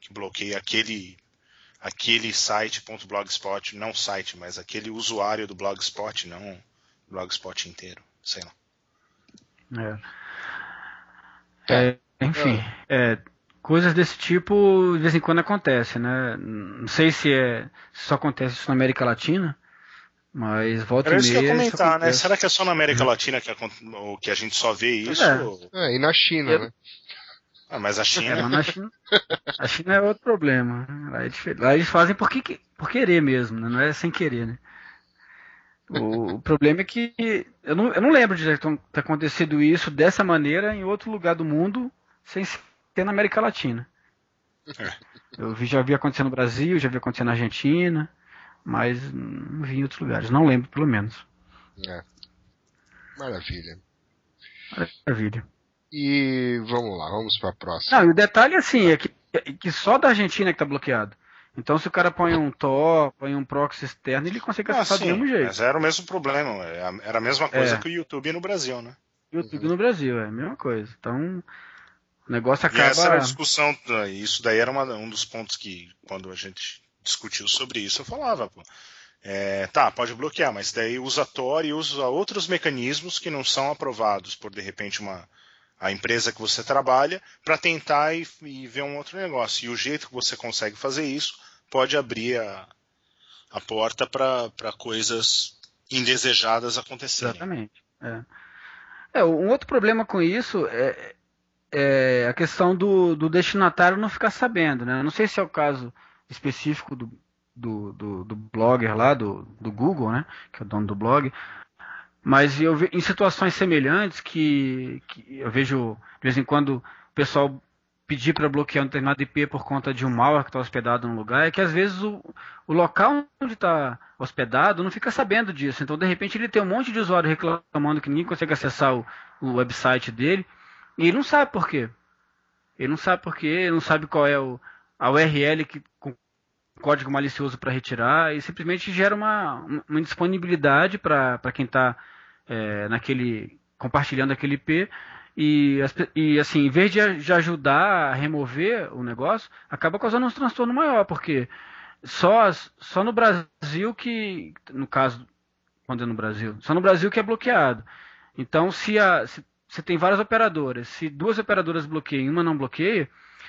[SPEAKER 3] que bloqueia aquele aquele site.blogspot, não site, mas aquele usuário do blogspot, não blogspot inteiro, sei lá.
[SPEAKER 4] É. É, enfim, é, coisas desse tipo de vez em quando acontecem, né? Não sei se, é, se só acontece isso na América Latina, mas volta
[SPEAKER 3] Era
[SPEAKER 4] e
[SPEAKER 3] isso que eu
[SPEAKER 4] meia.
[SPEAKER 3] comentar, né?
[SPEAKER 4] acontece.
[SPEAKER 3] Será que é só na América Latina que, ou que a gente só vê isso?
[SPEAKER 4] É.
[SPEAKER 3] Ou-
[SPEAKER 2] É, e na China,
[SPEAKER 4] Eu-
[SPEAKER 2] né?
[SPEAKER 3] Ah, mas a
[SPEAKER 4] É,
[SPEAKER 3] China.
[SPEAKER 4] mas na China, a China é outro problema. Lá, é lá eles fazem por, que- por querer mesmo, né? não é sem querer, né? O, o problema é que eu não, eu não lembro de ter acontecido isso dessa maneira em outro lugar do mundo sem ser na América Latina.
[SPEAKER 3] É.
[SPEAKER 4] Eu vi, já vi acontecer no Brasil, já vi acontecer na Argentina, mas não vi em outros lugares. Não lembro, pelo menos.
[SPEAKER 2] É. Maravilha.
[SPEAKER 4] Maravilha.
[SPEAKER 2] E vamos lá, vamos pra próxima.
[SPEAKER 4] Não, o detalhe assim é que, é que só da Argentina que tá bloqueado. Então se o cara põe um Tor, põe um proxy externo, ele consegue
[SPEAKER 3] Ah,
[SPEAKER 4] acessar do
[SPEAKER 3] sim,
[SPEAKER 4] mesmo jeito.
[SPEAKER 3] mas era o mesmo problema. é Era a mesma coisa
[SPEAKER 4] É.
[SPEAKER 3] que o YouTube no Brasil, né?
[SPEAKER 4] YouTube no Brasil, é a mesma coisa. Então o negócio
[SPEAKER 3] E essa era a
[SPEAKER 4] acaba.
[SPEAKER 3] discussão, isso daí era uma- um dos pontos que, quando a gente discutiu sobre isso, eu falava, pô. é, tá, pode bloquear, mas daí usa Tor e usa outros mecanismos que não são aprovados por, de repente, uma, a empresa que você trabalha, para tentar e, e ver um outro negócio. E o jeito que você consegue fazer isso pode abrir a, a porta para coisas indesejadas acontecerem.
[SPEAKER 4] Exatamente. É. É, um outro problema com isso é, é a questão do, do destinatário não ficar sabendo, né? Eu Não sei se é o caso específico do, do, do, blogger lá, do Google, né? Que é o dono do blog. Mas eu em situações semelhantes que, que eu vejo de vez em quando o pessoal pedir para bloquear um determinado IP por conta de um malware que está hospedado no lugar, é que às vezes o, o local onde está hospedado não fica sabendo disso. Então, de repente, ele tem um monte de usuário reclamando que ninguém consegue acessar o, o website dele e ele não sabe por quê. Ele não sabe por quê, ele não sabe qual é o, a URL que, com código malicioso para retirar e simplesmente gera uma, uma indisponibilidade para quem está é, naquele compartilhando aquele IP e, e assim, em vez de, de ajudar a remover o negócio, acaba causando um transtorno maior, porque só, só no Brasil que, no caso, quando é no Brasil, só no Brasil que é bloqueado. Então, se, a, se você tem várias operadoras, se duas operadoras bloqueiam e uma não bloqueia,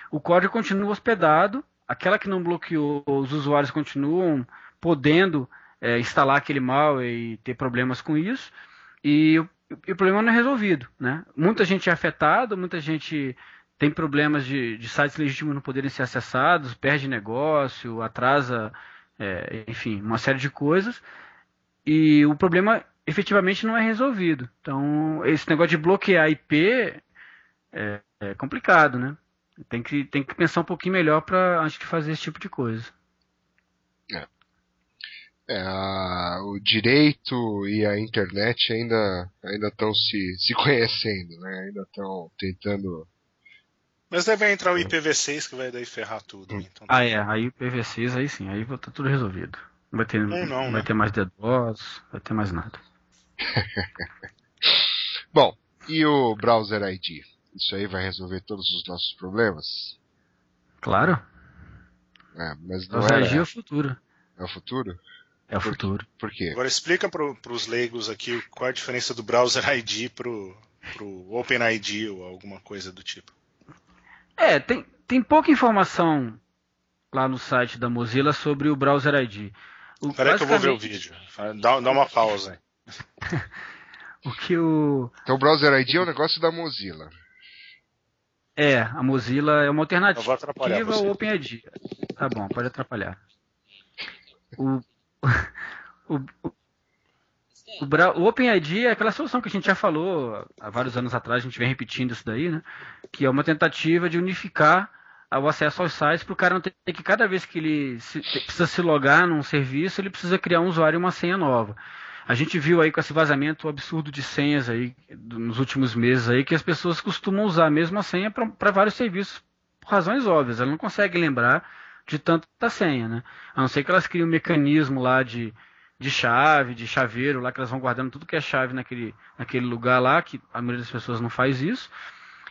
[SPEAKER 4] o código continua hospedado, aquela que não bloqueou, os usuários continuam podendo é, instalar aquele malware e ter problemas com isso, e o, e o problema não é resolvido. Né? Muita gente é afetada, muita gente tem problemas de, de sites legítimos não poderem ser acessados, perde negócio, atrasa, é, enfim, uma série de coisas, e o problema efetivamente não é resolvido. Então, esse negócio de bloquear IP é, é complicado, né? Tem que, tem que pensar um pouquinho melhor para antes de fazer esse tipo de coisa.
[SPEAKER 2] É, a- o direito e a internet ainda ainda estão se, se conhecendo, né? Ainda estão tentando.
[SPEAKER 3] Mas deve entrar o IPv6 que vai daí ferrar tudo. né? Então,
[SPEAKER 4] Ah, é. Aí o PV6, aí sim, aí tá tudo resolvido. Não vai ter,
[SPEAKER 3] Ou não,
[SPEAKER 4] vai
[SPEAKER 3] né?
[SPEAKER 4] ter mais DDoS, vai ter mais nada.
[SPEAKER 2] Bom, e o browser ID? Isso aí vai resolver todos os nossos problemas?
[SPEAKER 4] Claro,
[SPEAKER 2] É, mas não
[SPEAKER 4] é o futuro.
[SPEAKER 2] é o futuro?
[SPEAKER 4] É o
[SPEAKER 2] Por-
[SPEAKER 4] futuro.
[SPEAKER 2] Por quê?
[SPEAKER 3] Agora explica para os leigos aqui qual é a diferença do browser ID pro, pro OpenID ou alguma coisa do tipo.
[SPEAKER 4] É, tem, tem pouca informação lá no site da Mozilla sobre o Browser ID. O,
[SPEAKER 3] Peraí que eu vou ver o vídeo. Dá, dá uma pausa aí.
[SPEAKER 4] O que o.
[SPEAKER 2] Então o browser ID é um negócio da Mozilla.
[SPEAKER 4] É, a Mozilla é uma alternativa ao OpenID. Tá bom, pode atrapalhar. O, o, o, o OpenID é aquela solução que a gente já falou há vários anos atrás, a gente vem repetindo isso daí, né? Que é uma tentativa de unificar o acesso aos sites para o cara não ter que cada vez que ele se- precisa se logar num serviço, ele precisa criar um usuário e uma senha nova. A gente viu aí com esse vazamento absurdo de senhas aí nos últimos meses aí que as pessoas costumam usar a mesma senha para vários serviços por razões óbvias. Elas não conseguem lembrar de tanta senha, né? A não ser que elas criem um mecanismo lá de, de chave, de chaveiro, lá que elas vão guardando tudo que é chave naquele, naquele lugar lá, que a maioria das pessoas não faz isso.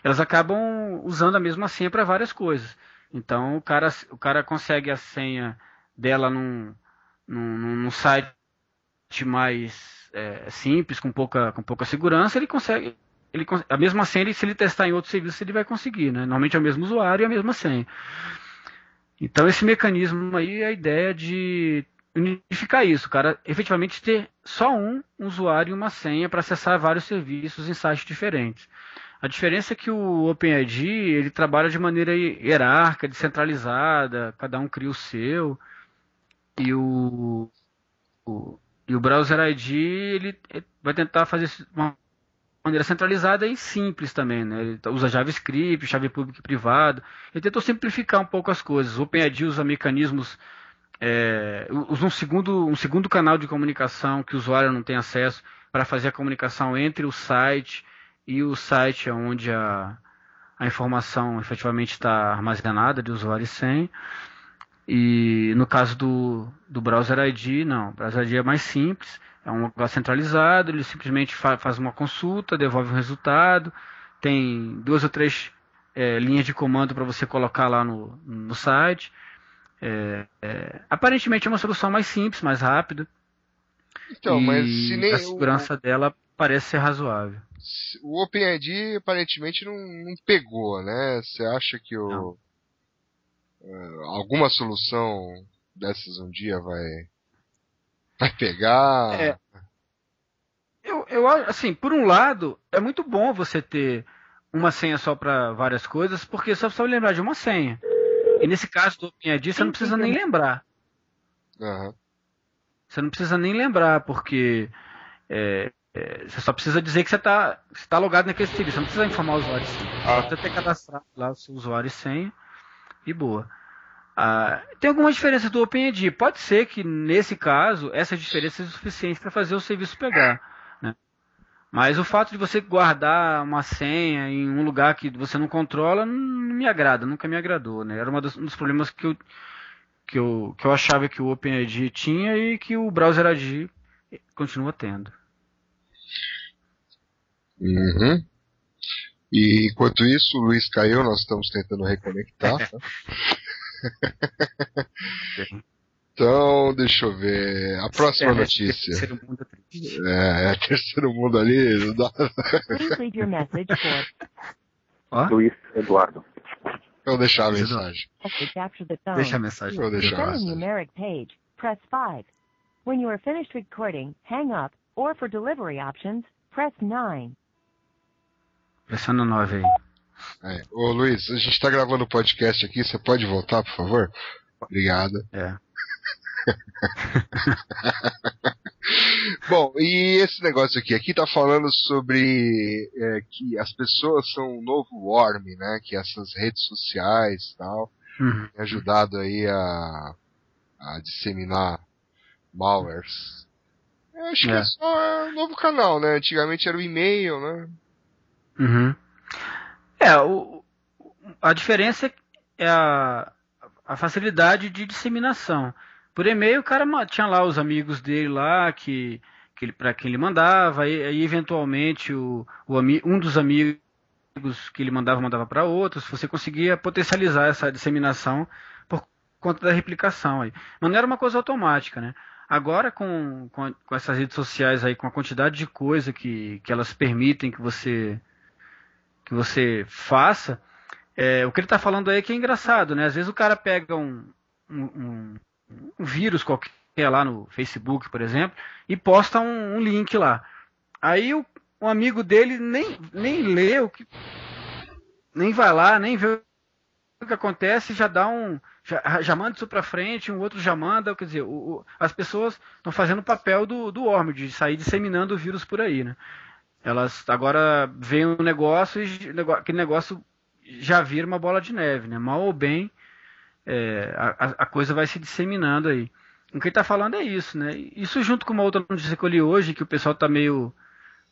[SPEAKER 4] Elas acabam usando a mesma senha para várias coisas. Então o cara, o cara consegue a senha dela num, num, num site mais é, simples, com pouca, com pouca segurança, ele consegue ele, a mesma senha, se ele testar em outro serviço, ele vai conseguir, né? Normalmente é o mesmo usuário e a mesma senha. Então esse mecanismo aí é a ideia de unificar isso, cara, efetivamente ter só um usuário e uma senha para acessar vários serviços em sites diferentes. A diferença é que o OpenID ele trabalha de maneira hierárquica, descentralizada, cada um cria o seu, e o e o Browser ID ele vai tentar fazer uma maneira centralizada e simples também, né? Ele usa JavaScript, chave pública e privada. Ele tentou simplificar um pouco as coisas. O OpenID usa mecanismos é, usa um segundo, um segundo canal de comunicação que o usuário não tem acesso para fazer a comunicação entre o site e o site onde a, a informação efetivamente está armazenada de usuário e senha. E no caso do, do Browser ID, não. O Browser ID é mais simples, é um lugar centralizado, ele simplesmente fa faz uma consulta, devolve o resultado, tem duas ou três é, linhas de comando para você colocar lá no, no site. É, é, aparentemente é uma solução mais simples, mais rápida. Então, mas se nem a segurança o... dela parece ser razoável.
[SPEAKER 2] O OpenID aparentemente não, não pegou, né? Você acha que o uh, alguma solução dessas um dia vai vai pegar?
[SPEAKER 4] É. Eu, eu assim, por um lado, é muito bom você ter uma senha só para várias coisas, porque só precisa lembrar de uma senha. E nesse caso do OpenID, você não precisa nem lembrar.
[SPEAKER 2] Uhum.
[SPEAKER 4] Você não precisa nem lembrar, porque é, é, você só precisa dizer que você está tá logado naquele serviço. Você não precisa informar o usuário. Ah. Você precisa ter cadastrado lá o seu usuário e senha e boa. Ah, tem algumas diferenças do OpenID. Pode ser que nesse caso essas diferenças sejam suficientes para fazer o serviço pegar. Mas o fato de você guardar uma senha em um lugar que você não controla não me agrada, nunca me agradou, né? Era um dos, um dos problemas que eu, que, eu, que eu achava que o OpenID tinha e que o Browser ID continua tendo.
[SPEAKER 2] Uhum. E enquanto isso, o Luiz caiu, nós estamos tentando reconectar. Tá? Então, deixa eu ver. A próxima é, notícia. Terceiro mundo é, é, terceiro mundo ali.
[SPEAKER 5] Luiz Eduardo.
[SPEAKER 2] Eu vou deixar a mensagem.
[SPEAKER 4] Deixa a mensagem.
[SPEAKER 2] Eu vou deixar a mensagem.
[SPEAKER 6] press 5. When you are finished recording, hang up, or for delivery options, press 9.
[SPEAKER 4] Pressando 9 aí.
[SPEAKER 2] É. Ô Luiz, a gente tá gravando o podcast aqui, você pode voltar, por favor? Obrigado.
[SPEAKER 4] É.
[SPEAKER 2] Bom, e esse negócio aqui, aqui tá falando sobre é, que as pessoas são um novo worm, né? Que essas redes sociais tal, uhum. tem ajudado aí a, a disseminar malwares. Eu acho é. que é só um novo canal, né? Antigamente era o e-mail, né?
[SPEAKER 4] Uhum. É, o, a diferença é a, a facilidade de disseminação. Por e-mail, o cara tinha lá os amigos dele lá que, que ele, para quem ele mandava, e aí eventualmente o, o, um dos amigos que ele mandava mandava para outros. Você conseguia potencializar essa disseminação por conta da replicação aí. Mas não era uma coisa automática, né? Agora com, com, com essas redes sociais aí, com a quantidade de coisa que, que elas permitem que você que você faça, é, o que ele está falando aí é que é engraçado, né? Às vezes o cara pega um, um, um vírus qualquer lá no Facebook, por exemplo, e posta um, link lá. Aí o, um amigo dele nem, nem lê o que. Nem vai lá, nem vê o que acontece, já dá um. Já, já manda isso para frente, um outro já manda. Quer dizer, o, o, as pessoas estão fazendo o papel do, do Worm, de sair disseminando o vírus por aí, né? Elas agora veem um negócio e aquele negócio já vira uma bola de neve, né? Mal ou bem, é, a, a, coisa vai se disseminando aí. O que ele está falando é isso, né? Isso junto com uma outra notícia que eu li hoje, que o pessoal está meio,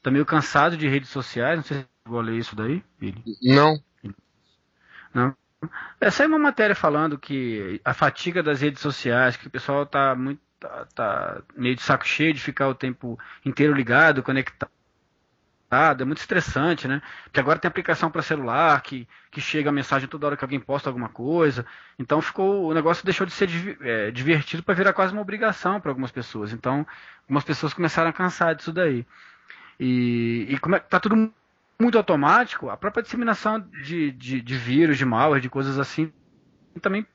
[SPEAKER 4] tá meio cansado de redes sociais. Não sei se você vou ler isso daí,
[SPEAKER 2] Billy. Não.
[SPEAKER 4] Não. Essa é uma matéria falando que a fatiga das redes sociais, que o pessoal está muito tá, tá meio de saco cheio de ficar o tempo inteiro ligado, conectado é muito estressante, né? Porque agora tem aplicação para celular que, que chega a mensagem toda hora que alguém posta alguma coisa. Então ficou o negócio deixou de ser é, divertido para virar quase uma obrigação para algumas pessoas. Então algumas pessoas começaram a cansar disso daí. E, e como é, tá tudo muito automático, a própria disseminação de, de, de vírus, de malware, de coisas assim, também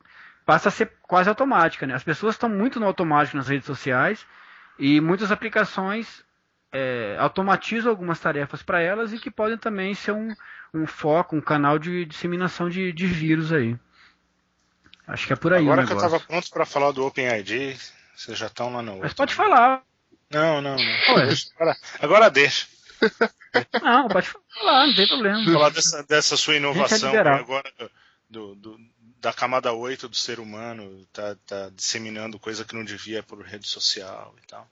[SPEAKER 4] passa a ser quase automática. Né? As pessoas estão muito no automático nas redes sociais e muitas aplicações é, automatizam algumas tarefas para elas e que podem também ser um, um foco, um canal de disseminação de, de vírus aí. Acho que é por aí.
[SPEAKER 3] Agora que eu estava pronto para falar do OpenID, vocês já estão lá no.
[SPEAKER 4] Mas pode falar.
[SPEAKER 3] Não, não, não. Agora, agora deixa.
[SPEAKER 4] Não, pode falar, não tem problema.
[SPEAKER 3] Falar dessa, dessa sua inovação agora do, do, da camada 8 do ser humano, tá, tá disseminando coisa que não devia por rede social e tal.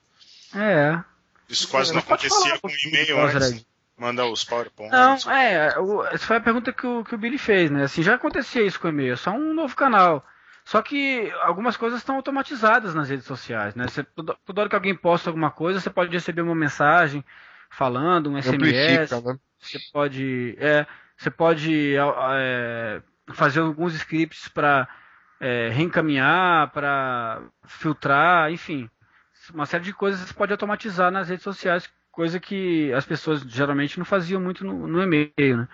[SPEAKER 4] É.
[SPEAKER 3] Isso quase não acontecia com e-mail antes. Manda os PowerPoint.
[SPEAKER 4] Não, é, essa foi a pergunta que o, que o Billy fez, né? Assim, já acontecia isso com e-mail, é só um novo canal. Só que algumas coisas estão automatizadas nas redes sociais, né? Você, toda, toda hora que alguém posta alguma coisa, você pode receber uma mensagem falando, um SMS. Né? Você pode, é, você pode é, fazer alguns scripts para é, reencaminhar, para filtrar, enfim, uma série de coisas você pode automatizar nas redes sociais, coisa que as pessoas geralmente não faziam muito no, no e-mail, né?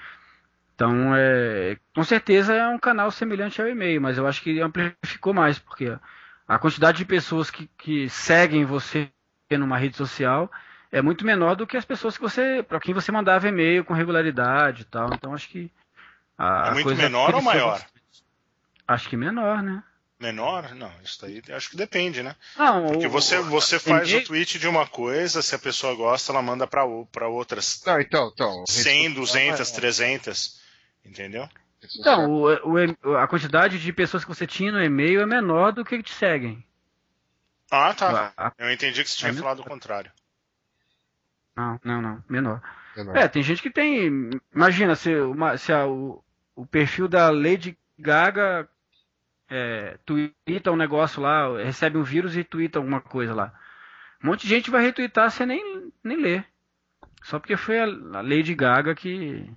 [SPEAKER 4] Então, é, com certeza é um canal semelhante ao e-mail, mas eu acho que amplificou mais, porque a quantidade de pessoas que, que seguem você numa rede social é muito menor do que as pessoas que você para quem você mandava e-mail com regularidade e tal. Então, acho que
[SPEAKER 3] a, é muito menor ou maior?
[SPEAKER 4] Acho que menor, né?
[SPEAKER 3] Menor? Não, isso aí acho que depende, né? Não, Porque o, você, você faz o tweet de uma coisa, se a pessoa gosta, ela manda para outras
[SPEAKER 2] não, então, então,
[SPEAKER 3] 100, 200, 300, entendeu?
[SPEAKER 4] Então, o, o, a quantidade de pessoas que você tinha no e-mail é menor do que te seguem.
[SPEAKER 3] Ah, tá. Eu entendi que você tinha é falado o contrário.
[SPEAKER 4] Não, não, não. Menor. menor. É, tem gente que tem. Imagina se, uma, se a, o, o perfil da Lady Gaga é, um negócio lá, recebe um vírus e twitta alguma coisa lá. Um monte de gente vai retweetar sem nem, nem ler. Só porque foi a, a Lady Gaga que,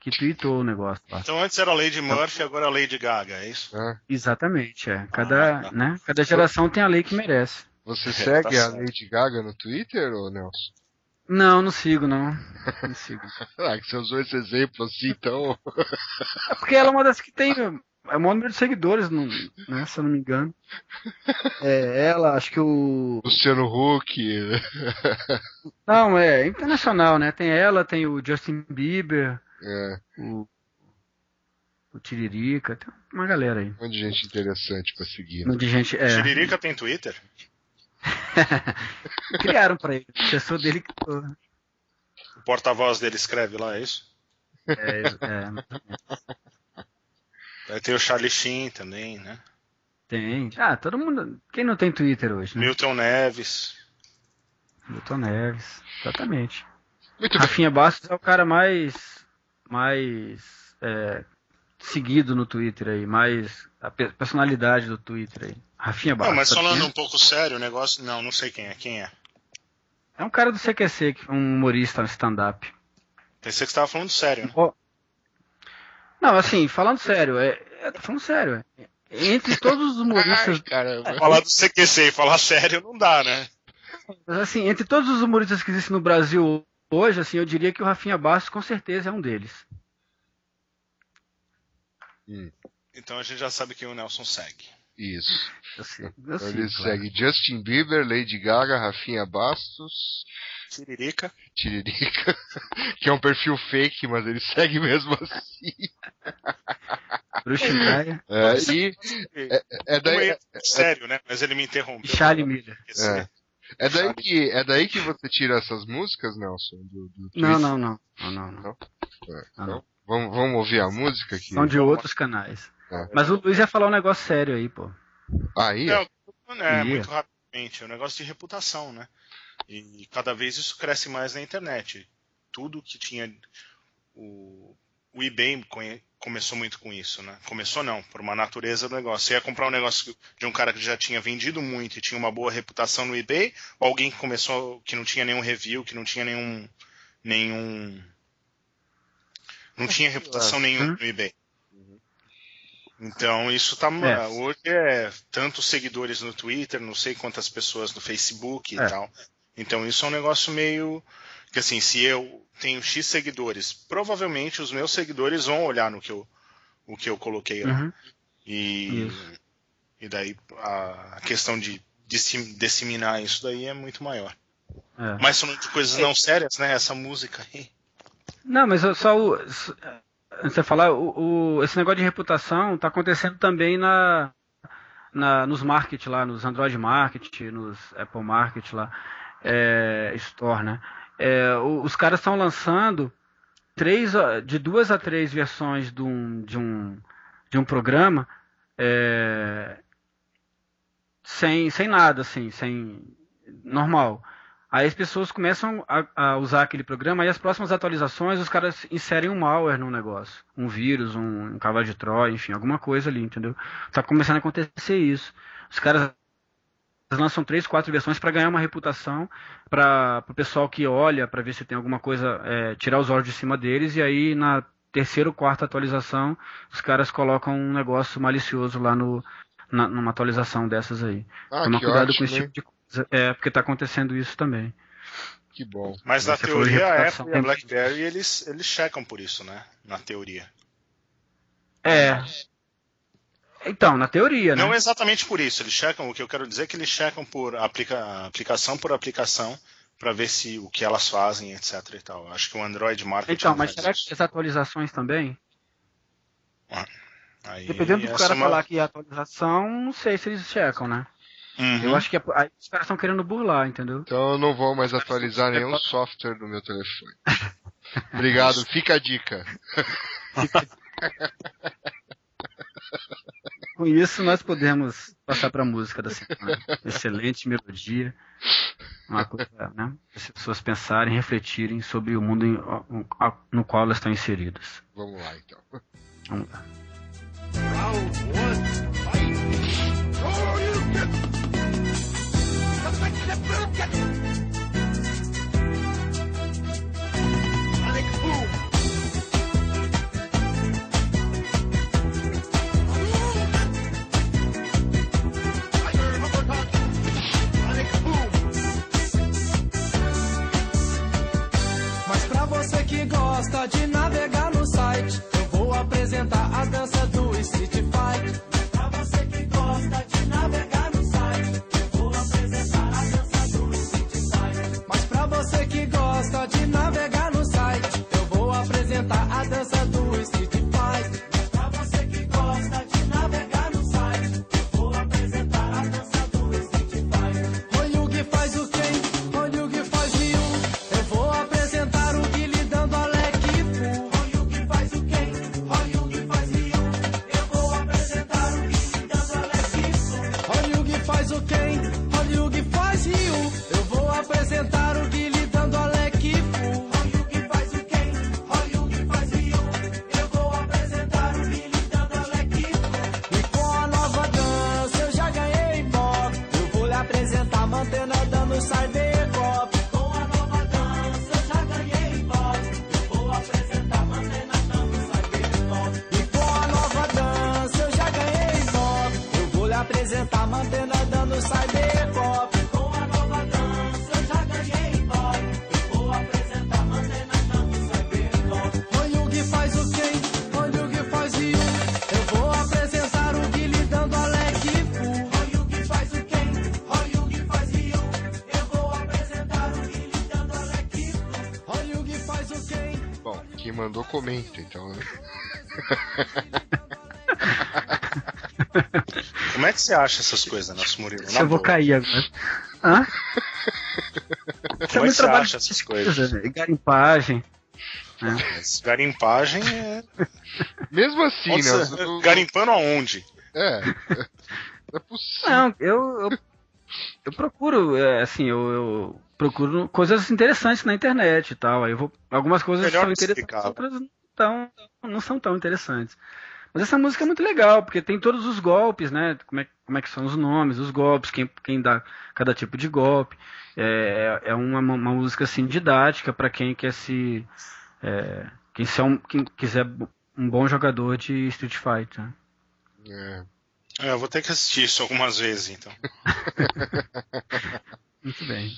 [SPEAKER 4] que tweetou o negócio lá.
[SPEAKER 3] Então antes era a Lady Murphy, agora a Lady Gaga, é isso? É.
[SPEAKER 4] Exatamente, é. Cada, ah, tá. né, cada geração tem a lei que merece.
[SPEAKER 2] Você segue tá a Lady Gaga no Twitter, ou Nelson?
[SPEAKER 4] Não, não sigo, não. Não sigo.
[SPEAKER 2] ah, que você usou esse exemplo assim, então.
[SPEAKER 4] é porque ela é uma das que tem é o maior número de seguidores, não, né, se eu não me engano. É, ela, acho que o.
[SPEAKER 2] Luciano Huck.
[SPEAKER 4] não, é internacional, né? Tem ela, tem o Justin Bieber. É. O, o Tiririca, tem uma galera aí.
[SPEAKER 2] Um monte de gente interessante pra seguir.
[SPEAKER 4] Um monte de gente, é.
[SPEAKER 3] Tiririca tem Twitter?
[SPEAKER 4] Criaram pra ele. O assessor dele criou.
[SPEAKER 3] O porta-voz dele escreve lá, é isso?
[SPEAKER 4] É, é.
[SPEAKER 3] Vai ter o Charlie Sheen também, né?
[SPEAKER 4] Tem. Ah, todo mundo. Quem não tem Twitter hoje?
[SPEAKER 3] Né? Milton Neves.
[SPEAKER 4] Milton Neves, exatamente. Muito Rafinha bem. Bastos é o cara mais. mais. É, seguido no Twitter aí, mais. a personalidade do Twitter aí. Rafinha Bastos.
[SPEAKER 3] Não, mas falando um pouco sério, o negócio. Não, não sei quem é. Quem é?
[SPEAKER 4] É um cara do CQC, um humorista no stand-up.
[SPEAKER 3] Pensei que você estava falando sério, né?
[SPEAKER 4] Não, assim, falando sério, é, é falando sério. É, entre todos os humoristas. Ai.
[SPEAKER 3] Falar do CQC e falar sério não dá, né?
[SPEAKER 4] Mas assim, entre todos os humoristas que existem no Brasil hoje, assim, eu diria que o Rafinha Bastos com certeza é um deles.
[SPEAKER 3] Hum. Então a gente já sabe quem o Nelson segue.
[SPEAKER 2] Isso. Eu sei, eu sei, Ele claro. segue Justin Bieber, Lady Gaga, Rafinha Bastos.
[SPEAKER 3] Tiririca.
[SPEAKER 2] Tiririca. Que é um perfil fake, mas ele segue mesmo assim.
[SPEAKER 4] Bruxo Maia.
[SPEAKER 2] É, e. É, é daí,
[SPEAKER 3] é, sério, né? Mas ele me interrompeu.
[SPEAKER 4] Charlie Miller.
[SPEAKER 2] É. É daí, que, é daí que você tira essas músicas, Nelson? Do, do
[SPEAKER 4] não, não, não, não, não, não.
[SPEAKER 2] É, então, vamos, vamos ouvir a música aqui.
[SPEAKER 4] São de outros canais. É. Mas o Luiz ia falar um negócio sério aí, pô.
[SPEAKER 2] Aí?
[SPEAKER 3] Não, é, muito rapidamente. É um negócio de reputação, né? E cada vez isso cresce mais na internet. Tudo que tinha. O, o eBay começou muito com isso, né? Começou não, por uma natureza do negócio. Você ia comprar um negócio de um cara que já tinha vendido muito e tinha uma boa reputação no eBay, ou alguém que começou que não tinha nenhum review, que não tinha nenhum. nenhum. Não tinha reputação nenhuma no eBay. Então isso tá. É. Hoje é tantos seguidores no Twitter, não sei quantas pessoas no Facebook e é. tal. Então isso é um negócio meio que assim, se eu tenho X seguidores, provavelmente os meus seguidores vão olhar no que eu o que eu coloquei lá.
[SPEAKER 4] Uhum.
[SPEAKER 3] E
[SPEAKER 4] Isso.
[SPEAKER 3] e daí a questão de disseminar isso daí é muito maior.
[SPEAKER 4] É.
[SPEAKER 3] Mas são de coisas não sérias, né? Essa música aí.
[SPEAKER 4] Não, mas só o. Antes de falar, o, o- esse negócio de reputação tá acontecendo também na, na, nos market lá, nos Android Market, nos Apple Market lá, é, Store, né? É, os caras estão lançando três, de duas a três versões de um, de um, de um programa é, sem, sem nada, assim, sem normal. Aí as pessoas começam a, a usar aquele programa e as próximas atualizações os caras inserem um malware no negócio. Um vírus, um, um cavalo de Troia, enfim, alguma coisa ali, entendeu? Tá começando a acontecer isso. Os caras lançam três, quatro versões para ganhar uma reputação para o pessoal que olha para ver se tem alguma coisa, é, tirar os olhos de cima deles e aí na terceira ou quarta atualização os caras colocam um negócio malicioso lá no, na, numa atualização dessas aí.
[SPEAKER 2] Ah,
[SPEAKER 4] Tomar
[SPEAKER 2] que
[SPEAKER 4] cuidado
[SPEAKER 2] ótimo,
[SPEAKER 4] com esse tipo de coisa. É, porque tá acontecendo isso também.
[SPEAKER 2] Que bom.
[SPEAKER 3] Mas na
[SPEAKER 4] Você
[SPEAKER 3] teoria a. Apple e a BlackBerry eles eles checam por isso, né? Na teoria.
[SPEAKER 4] É. Então, na teoria, né?
[SPEAKER 3] Não exatamente por isso, eles checam, o que eu quero dizer é que eles checam por aplica, aplicação por aplicação para ver se o que elas fazem, etc e tal. Acho que o Android Market
[SPEAKER 4] Então, mas será
[SPEAKER 3] isso.
[SPEAKER 4] que as atualizações também?
[SPEAKER 3] Aí,
[SPEAKER 4] Dependendo do cara
[SPEAKER 3] é uma-
[SPEAKER 4] falar que é atualização, não sei se eles checam, né?
[SPEAKER 3] Uhum.
[SPEAKER 4] Eu acho que aí os caras estão querendo burlar, entendeu?
[SPEAKER 2] Então eu não vou mais atualizar nenhum software no meu telefone. Obrigado, fica a dica.
[SPEAKER 4] Com isso, nós podemos passar para a música da semana. Excelente melodia. Uma coisa, né? As pessoas pensarem, refletirem sobre o mundo em- no qual elas estão inseridas.
[SPEAKER 2] Vamos lá então.
[SPEAKER 4] Vamos lá.
[SPEAKER 7] Mas que gosta de navegar no site, eu vou apresentar a dança do Street Fight. Quem
[SPEAKER 2] mandou comenta, então. né?
[SPEAKER 3] Como é que você acha essas coisas, nosso Murilo?
[SPEAKER 4] Eu vou
[SPEAKER 3] boa.
[SPEAKER 4] cair agora. Hã?
[SPEAKER 3] Como
[SPEAKER 4] Isso
[SPEAKER 3] é que
[SPEAKER 4] muito
[SPEAKER 3] você acha essas
[SPEAKER 4] pesquisa,
[SPEAKER 3] coisas?
[SPEAKER 4] né? Garimpagem.
[SPEAKER 3] Mas Garimpagem é.
[SPEAKER 2] Mesmo assim,
[SPEAKER 3] Onde
[SPEAKER 2] né?
[SPEAKER 3] você- Garimpando aonde?
[SPEAKER 2] É. Não é possível.
[SPEAKER 4] Não, eu, eu, eu procuro, é, assim, eu, eu procuro coisas interessantes na internet e tal. Aí eu vou, algumas coisas
[SPEAKER 3] Melhor
[SPEAKER 4] são interessantes,
[SPEAKER 3] explicado.
[SPEAKER 4] outras não, tão, não são tão interessantes. Mas essa música é muito legal, porque tem todos os golpes, né? Como é, como é que são os nomes, os golpes, quem, quem dá cada tipo de golpe. É, é uma, uma música assim didática para quem quer se. É, quem, ser um, quem quiser um bom jogador de Street Fighter. né?
[SPEAKER 2] É.
[SPEAKER 3] É, eu vou ter que assistir isso algumas vezes, então.
[SPEAKER 4] Muito bem.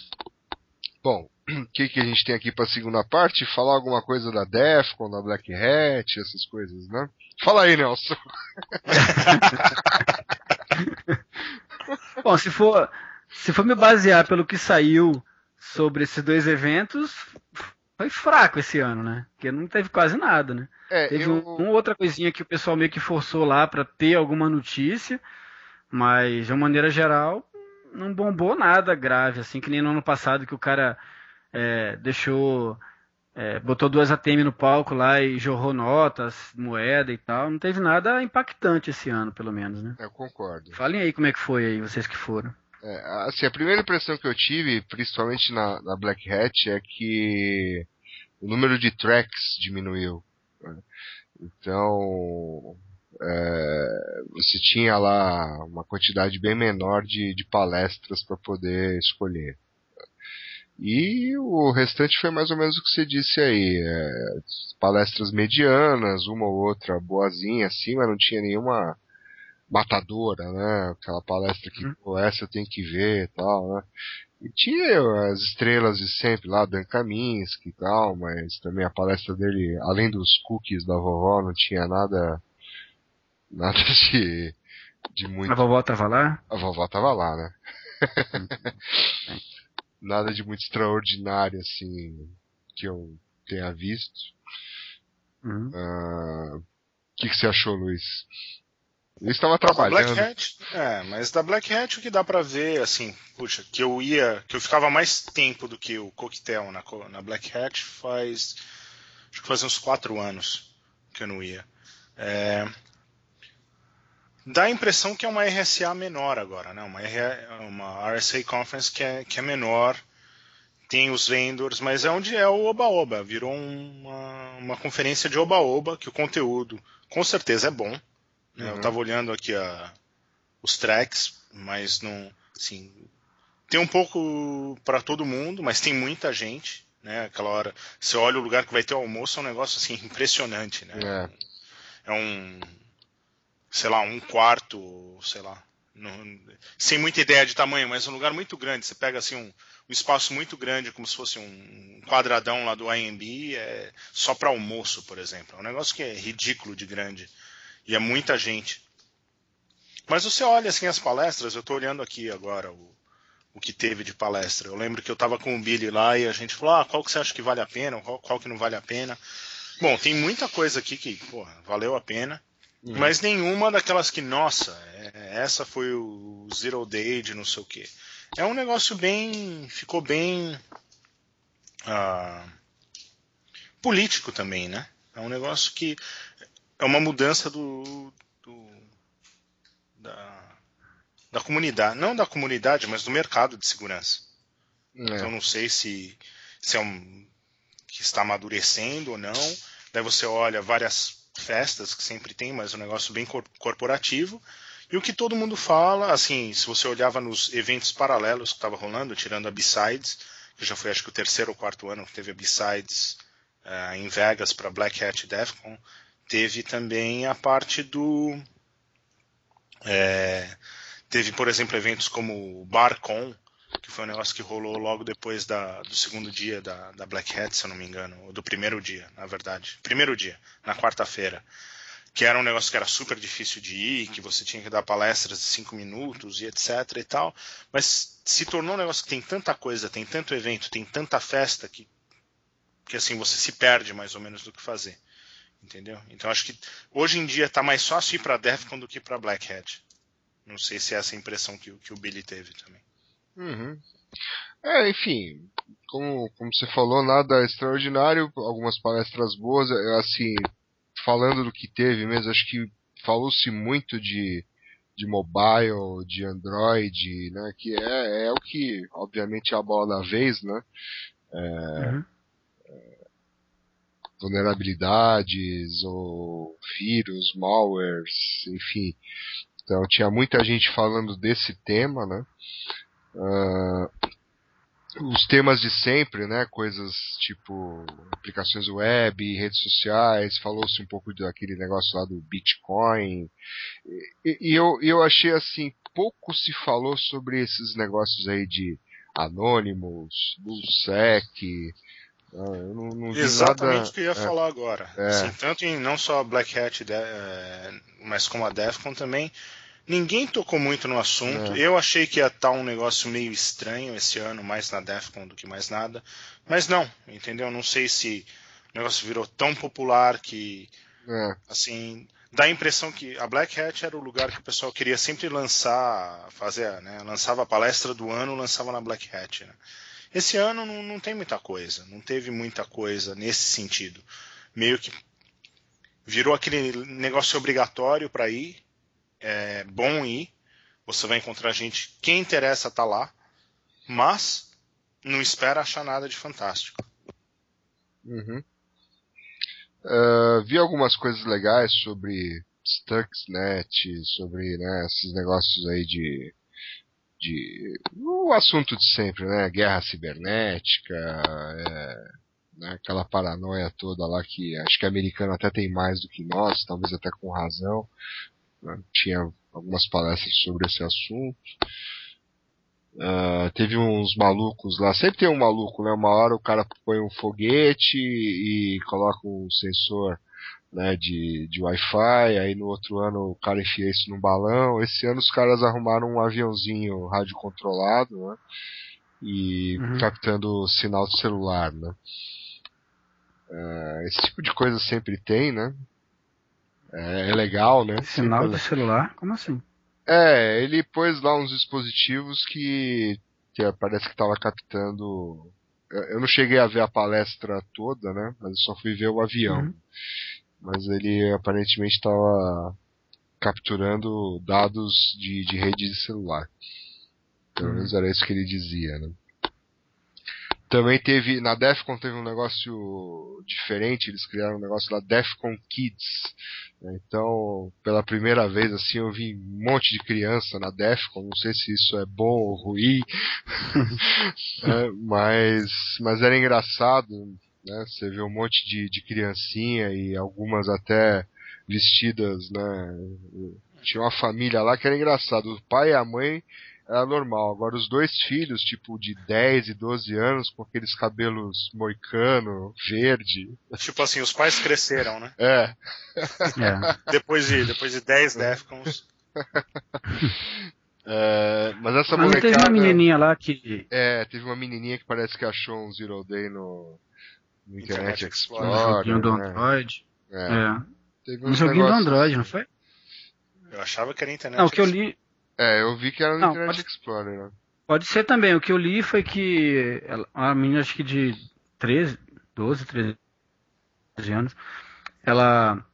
[SPEAKER 2] Bom, o que, que a gente tem aqui para a segunda parte? Falar alguma coisa da Defcon, da Black Hat, essas coisas, né? Fala aí, Nelson.
[SPEAKER 4] Bom, se for, se for me basear pelo que saiu sobre esses dois eventos, foi fraco esse ano, né? Porque não teve quase nada, né?
[SPEAKER 2] É,
[SPEAKER 4] teve
[SPEAKER 2] eu...
[SPEAKER 4] um, uma outra coisinha que o pessoal meio que forçou lá para ter alguma notícia, mas de uma maneira geral não bombou nada grave, assim, que nem no ano passado que o cara é, deixou. É, botou duas ATM no palco lá e jorrou notas, moeda e tal. Não teve nada impactante esse ano, pelo menos, né?
[SPEAKER 2] Eu concordo.
[SPEAKER 4] Falem aí como é que foi aí, vocês que foram.
[SPEAKER 2] É, assim, a primeira impressão que eu tive, principalmente na, na Black Hat, é que o número de tracks diminuiu. Né? Então, é, você tinha lá uma quantidade bem menor de, de palestras para poder escolher. E o restante foi mais ou menos o que você disse aí. É, palestras medianas, uma ou outra boazinha assim, mas não tinha nenhuma matadora, né? Aquela palestra que,
[SPEAKER 4] Uhum.
[SPEAKER 2] pô, essa eu tenho que ver e tal, né? E tinha as estrelas de sempre lá, Dan Kaminsky e tal, mas também a palestra dele, além dos cookies da vovó, não tinha nada nada de, de muito.
[SPEAKER 4] A vovó tava lá?
[SPEAKER 2] A vovó tava lá, né? nada de muito extraordinário assim que eu tenha visto.
[SPEAKER 4] Uhum.
[SPEAKER 2] Ah, O que, que você achou, Luiz? Estava trabalhando.
[SPEAKER 3] Hat, é, mas da Black Hat o que dá pra ver, assim, puxa, que eu ia, que eu ficava mais tempo do que o coquetel na, na Black Hat faz, acho que faz uns quatro anos que eu não ia. É, dá a impressão que é uma RSA menor agora, né? Uma, uma RSA Conference que é, que é menor, tem os vendors, mas é onde é o Oba-Oba, virou uma, uma conferência de Oba-Oba, que o conteúdo com certeza é bom. Né? Eu
[SPEAKER 2] Uhum.
[SPEAKER 3] tava olhando aqui a, os tracks, mas não, assim, tem um pouco para todo mundo, mas tem muita gente, né? Aquela hora, você olha o lugar que vai ter o almoço, é um negócio assim impressionante, né?
[SPEAKER 2] É.
[SPEAKER 3] É um, sei lá, um quarto, sei lá, não- sem muita ideia de tamanho, mas um lugar muito grande. Você pega assim um, um espaço muito grande, como se fosse um quadradão lá do IMB, é só para almoço, por exemplo. É um negócio que é ridículo de grande e é muita gente. Mas você olha assim as palestras, eu estou olhando aqui agora o, o que teve de palestra. Eu lembro que eu estava com o Billy lá e a gente falou: ah, qual que você acha que vale a pena, qual, qual que não vale a pena. Bom, tem muita coisa aqui que porra, valeu a pena.
[SPEAKER 2] Uhum.
[SPEAKER 3] Mas nenhuma daquelas que, nossa, é- essa foi o Zero Day de não sei o que. É um negócio bem. ficou bem. ah, político também, né? É um negócio que. É uma mudança do. do- da, da comunidade. Não da comunidade, mas do mercado de segurança. Então
[SPEAKER 2] É.
[SPEAKER 3] não sei se, se é um que está amadurecendo ou não. Daí você olha várias festas que sempre tem, mas um negócio bem cor- corporativo. E o que todo mundo fala, assim, se você olhava nos eventos paralelos que estava rolando, tirando a B-Sides, que já foi acho que o terceiro ou quarto ano que teve a B-Sides eh, em Vegas para Black Hat e Defcon, teve também a parte do. eh, teve, por exemplo, eventos como o BarCon, que foi um negócio que rolou logo depois da, do segundo dia da, da Black Hat, se eu não me engano, ou do primeiro dia, na verdade. Primeiro dia, na quarta-feira. Que era um negócio que era super difícil de ir, que você tinha que dar palestras de cinco minutos e etc e tal. Mas se tornou um negócio que tem tanta coisa, tem tanto evento, tem tanta festa que, que assim, você se perde mais ou menos do que fazer. Entendeu? Então acho que hoje em dia tá mais fácil ir pra Defcon do que pra Black Hat. Não sei se é essa a impressão que, o- que o Billy teve também.
[SPEAKER 2] Uhum. É, enfim, como, como você falou, nada extraordinário, algumas palestras boas, é, assim, falando do que teve mesmo, acho que falou-se muito de, de mobile, de Android, né, que é, é o que, obviamente, é a bola da vez, né,
[SPEAKER 4] Uhum.
[SPEAKER 2] Vulnerabilidades, ou vírus, malwares, enfim. Então tinha muita gente falando desse tema, né? Ah, os temas de sempre, né? Coisas tipo aplicações web, redes sociais, falou-se um pouco daquele negócio lá do Bitcoin. E, e eu, eu achei assim, pouco se falou sobre esses negócios aí de Anonymous, Bullsec. Ah, eu não, não
[SPEAKER 3] Exatamente
[SPEAKER 2] nada-
[SPEAKER 3] o que eu ia
[SPEAKER 2] é.
[SPEAKER 3] falar agora.
[SPEAKER 2] É.
[SPEAKER 3] Assim, tanto em não só a Black Hat, é, mas como a Defcon também. Ninguém tocou muito no assunto.
[SPEAKER 2] É.
[SPEAKER 3] Eu achei que ia estar um negócio meio estranho esse ano, mais na Defcon do que mais nada. Mas não, entendeu? Não sei se o negócio virou tão popular que,
[SPEAKER 2] É,
[SPEAKER 3] assim, dá a impressão que a Black Hat era o lugar que o pessoal queria sempre lançar, fazer, né? Lançava a palestra do ano, lançava na Black Hat, né? Esse ano não, não tem muita coisa, não teve muita coisa nesse sentido. Meio que virou aquele negócio obrigatório para ir, é bom ir, você vai encontrar gente, quem interessa tá lá, mas não espera achar nada de fantástico.
[SPEAKER 2] Uhum. Ah, vi algumas coisas legais sobre Stuxnet, sobre né, esses negócios aí de, de. O assunto de sempre, né? Guerra cibernética, é, né, aquela paranoia toda lá que acho que americano até tem mais do que nós, talvez até com razão. né, Tinha algumas palestras sobre esse assunto. Ah, teve uns malucos lá, sempre tem um maluco, né? Uma hora o cara põe um foguete e coloca um sensor né, de, de Wi-Fi, aí no outro ano o cara enfia isso num balão. Esse ano os caras arrumaram um aviãozinho radiocontrolado, né? E
[SPEAKER 4] Uhum.
[SPEAKER 2] captando sinal de celular, né? Ah, esse tipo de coisa sempre tem, né? É, é legal, né?
[SPEAKER 4] Sinal de celular? Como assim?
[SPEAKER 2] é, ele pôs lá uns dispositivos que, que parece que estava captando. Eu eu não cheguei a ver a palestra toda, né? Mas eu só fui ver o avião.
[SPEAKER 4] Uhum.
[SPEAKER 2] Mas ele aparentemente estava capturando dados de, de rede de celular. Pelo
[SPEAKER 4] Uhum.
[SPEAKER 2] menos era isso que ele dizia, né? Também teve, na Defcon teve um negócio diferente, eles criaram um negócio lá, Defcon Kids. né? Então, pela primeira vez, assim, eu vi um monte de criança na Defcon, não sei se isso é bom ou ruim, É, mas, mas era engraçado, né? Você vê um monte de, de criancinha e algumas até vestidas, né? Tinha uma família lá que era engraçado, o pai e a mãe era normal. Agora os dois filhos, tipo de 10 e 12 anos, com aqueles cabelos moicano, verde.
[SPEAKER 3] Tipo assim, os pais cresceram, né?
[SPEAKER 2] É,
[SPEAKER 4] É.
[SPEAKER 3] Depois de, depois de 10 Defcons.
[SPEAKER 2] é, mas essa
[SPEAKER 4] Mas não teve
[SPEAKER 2] molecada...
[SPEAKER 4] uma menininha lá que.
[SPEAKER 2] É, teve uma menininha que parece que achou um Zero Day no Internet
[SPEAKER 3] Internet
[SPEAKER 2] Explorer.
[SPEAKER 4] Um joguinho do
[SPEAKER 2] né?
[SPEAKER 4] Android.
[SPEAKER 2] É,
[SPEAKER 4] É.
[SPEAKER 2] teve
[SPEAKER 4] Um joguinho do
[SPEAKER 2] negócios-
[SPEAKER 4] Android, não foi?
[SPEAKER 3] Eu achava que era internet.
[SPEAKER 4] Não, o que eu li.
[SPEAKER 2] É, eu vi que era no
[SPEAKER 4] Não,
[SPEAKER 2] Internet
[SPEAKER 4] pode-
[SPEAKER 2] Explorer, né?
[SPEAKER 4] Pode ser também. O que eu li foi que ela- uma menina, acho que de 13, 12, 13 anos, ela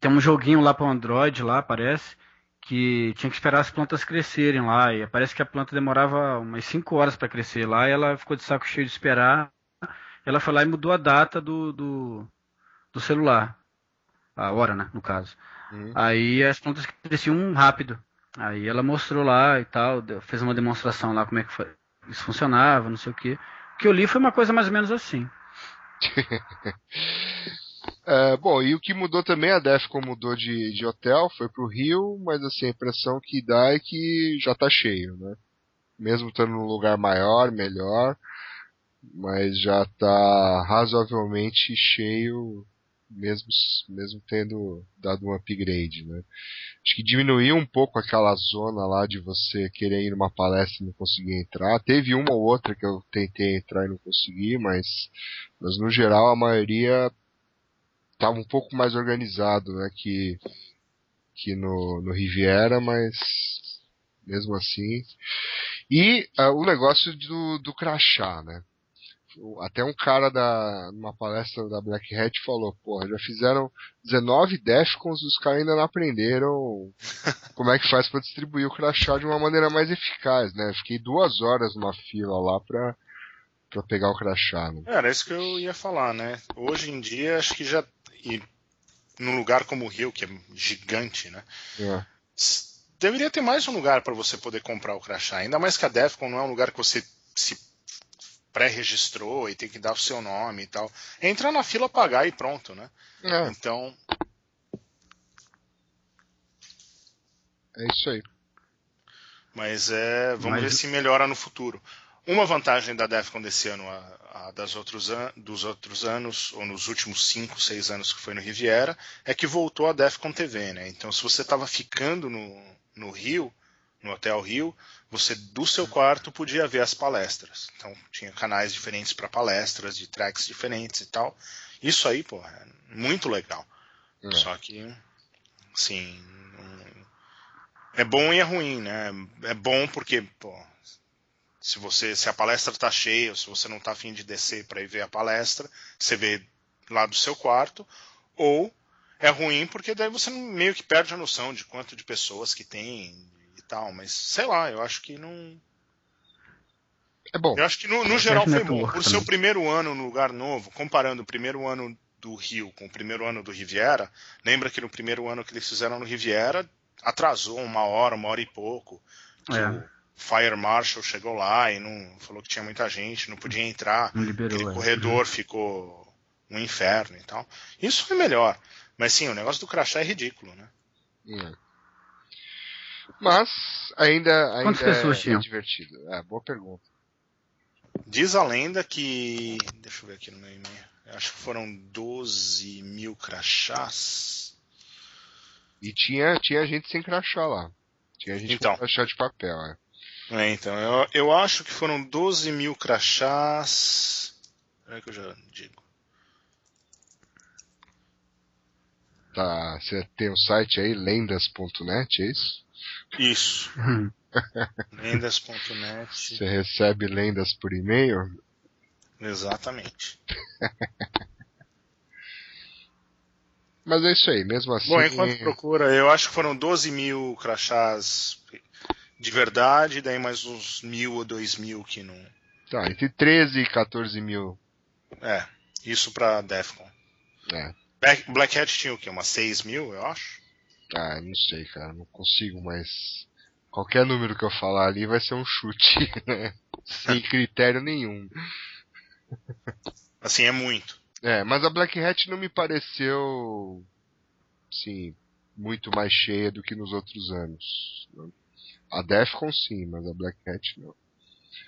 [SPEAKER 4] tem um joguinho lá para Android, lá parece, que tinha que esperar as plantas crescerem lá. E parece que a planta demorava umas 5 horas para crescer lá e ela ficou de saco cheio de esperar. Ela foi lá e mudou a data do, do, do celular. A hora, né, no caso.
[SPEAKER 2] Uhum.
[SPEAKER 4] Aí as plantas cresciam rápido. Aí ela mostrou lá e tal, fez uma demonstração lá como é que foi- isso funcionava, não sei o que. O que eu li foi uma coisa mais ou menos assim.
[SPEAKER 2] É, bom, e o que mudou também, a Defcon mudou de, de hotel, foi pro Rio, mas assim, a impressão que dá é que já tá cheio, né? Mesmo estando num lugar maior, melhor, mas já tá razoavelmente cheio, mesmo, mesmo tendo dado um upgrade, né? Acho que diminuiu um pouco aquela zona lá de você querer ir numa palestra e não conseguir entrar. Teve uma ou outra que eu tentei entrar e não consegui, mas, mas no geral a maioria estava um pouco mais organizado, né, que que no, no Riviera, mas mesmo assim. E ah, o negócio do, do crachá, né? Até um cara da numa palestra da Black Hat falou, porra, já fizeram 19 Defcons e os caras ainda não aprenderam como é que faz para distribuir o crachá de uma maneira mais eficaz, né? Fiquei duas horas numa fila lá pra, pra pegar o crachá, né?
[SPEAKER 3] Era isso que eu ia falar, né? Hoje em dia, acho que já. E num lugar como o Rio, que é gigante, né?
[SPEAKER 2] É.
[SPEAKER 3] Deveria ter mais um lugar para você poder comprar o crachá. Ainda mais que a Defcon não é um lugar que você se pré-registrou e tem que dar o seu nome e tal. É entrar na fila, pagar e pronto, né?
[SPEAKER 2] É,
[SPEAKER 3] Então,
[SPEAKER 2] é isso aí.
[SPEAKER 3] mas é. Vamos
[SPEAKER 4] Mas-
[SPEAKER 3] ver se melhora no futuro. uma vantagem da Defcon desse ano, a, a das outros an, dos outros anos, ou nos últimos 5, 6 anos que foi no Riviera, é que voltou a Defcon TV, né? Então, se você estava ficando no, no Rio, no Hotel Rio, você do seu quarto podia ver as palestras. Então, tinha canais diferentes para palestras, de tracks diferentes e tal. Isso aí, pô, é muito legal.
[SPEAKER 2] É.
[SPEAKER 3] Só que, assim, é bom e é ruim, né? É bom porque, pô, se você se a palestra está cheia, ou se você não está afim de descer para ir ver a palestra, você vê lá do seu quarto, ou é ruim porque daí você meio que perde a noção de quanto de pessoas que tem tal, mas sei lá, eu acho que não
[SPEAKER 2] É bom.
[SPEAKER 3] eu acho que no, no geral foi bom.
[SPEAKER 4] network
[SPEAKER 3] Por seu primeiro ano no lugar novo, comparando o primeiro ano do Rio com o primeiro ano do Riviera, lembra que no primeiro ano que eles fizeram no Riviera, atrasou uma hora, uma hora e pouco. que
[SPEAKER 4] É.
[SPEAKER 3] O Fire Marshal chegou lá e não falou que tinha muita gente, não podia entrar.
[SPEAKER 4] Não liberou.
[SPEAKER 3] Aquele
[SPEAKER 4] é.
[SPEAKER 3] corredor ficou um inferno e tal. Isso foi melhor. Mas sim, o negócio do crachá é ridículo, né?
[SPEAKER 2] É. Mas ainda, ainda
[SPEAKER 4] Quantas pessoas
[SPEAKER 2] é
[SPEAKER 4] tinham?
[SPEAKER 2] divertido. É, boa pergunta.
[SPEAKER 3] Diz a lenda que. Deixa eu ver aqui no meu e-mail. Eu Acho que foram 12 mil crachás.
[SPEAKER 2] E tinha, tinha gente sem crachá lá. Tinha gente
[SPEAKER 3] Então.
[SPEAKER 2] com crachá de papel, é.
[SPEAKER 3] É, então, eu, eu acho que foram 12 mil crachás. Peraí que eu já digo.
[SPEAKER 2] Tá, você tem o site aí, lendas.net, é isso?
[SPEAKER 3] Isso.
[SPEAKER 4] Hum.
[SPEAKER 3] Lendas.net.
[SPEAKER 2] Você recebe lendas por e-mail?
[SPEAKER 3] Exatamente.
[SPEAKER 2] Mas é isso aí, mesmo assim.
[SPEAKER 3] Bom, enquanto procura, eu acho que foram 12 mil crachás de verdade, daí mais uns mil ou dois mil que não.
[SPEAKER 2] Tá, entre 13 e 14 mil.
[SPEAKER 3] É, isso pra Defcon.
[SPEAKER 2] É.
[SPEAKER 3] Black, Black Hat tinha o quê? Umas 6 mil, eu acho?
[SPEAKER 2] Ah, não sei, cara, não consigo mais. Qualquer número que eu falar ali vai ser um chute, né? Sem critério nenhum.
[SPEAKER 3] Assim, é muito.
[SPEAKER 2] É, mas a Black Hat não me pareceu, sim, muito mais cheia do que nos outros anos. A Defcon sim, mas a Black Hat não.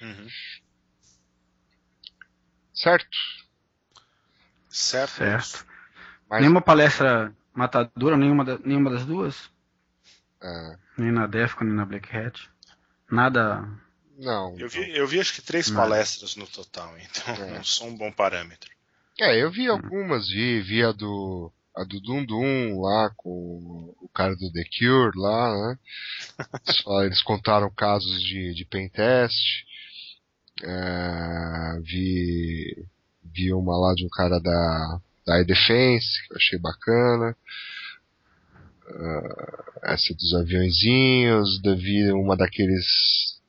[SPEAKER 3] Uhum.
[SPEAKER 2] Certo?
[SPEAKER 3] Certo?
[SPEAKER 4] Certo.
[SPEAKER 2] Mas,
[SPEAKER 4] Nenhuma palestra matadora, nenhuma, da- nenhuma das duas?
[SPEAKER 2] é,
[SPEAKER 4] Nem na Defcon, nem na Black Hat. Nada.
[SPEAKER 2] não.
[SPEAKER 3] Eu vi, eu vi acho que três
[SPEAKER 4] Não.
[SPEAKER 3] palestras no total, então
[SPEAKER 2] É.
[SPEAKER 3] não sou um bom parâmetro.
[SPEAKER 2] É, eu vi algumas, vi, vi a do, a do Dum Dum lá com o cara do The Cure lá, né? Só eles contaram casos de, de pentest. É, vi, vi uma lá de um cara da, da iDefense, que eu achei bacana. É, essa dos aviãozinhos, vi uma daqueles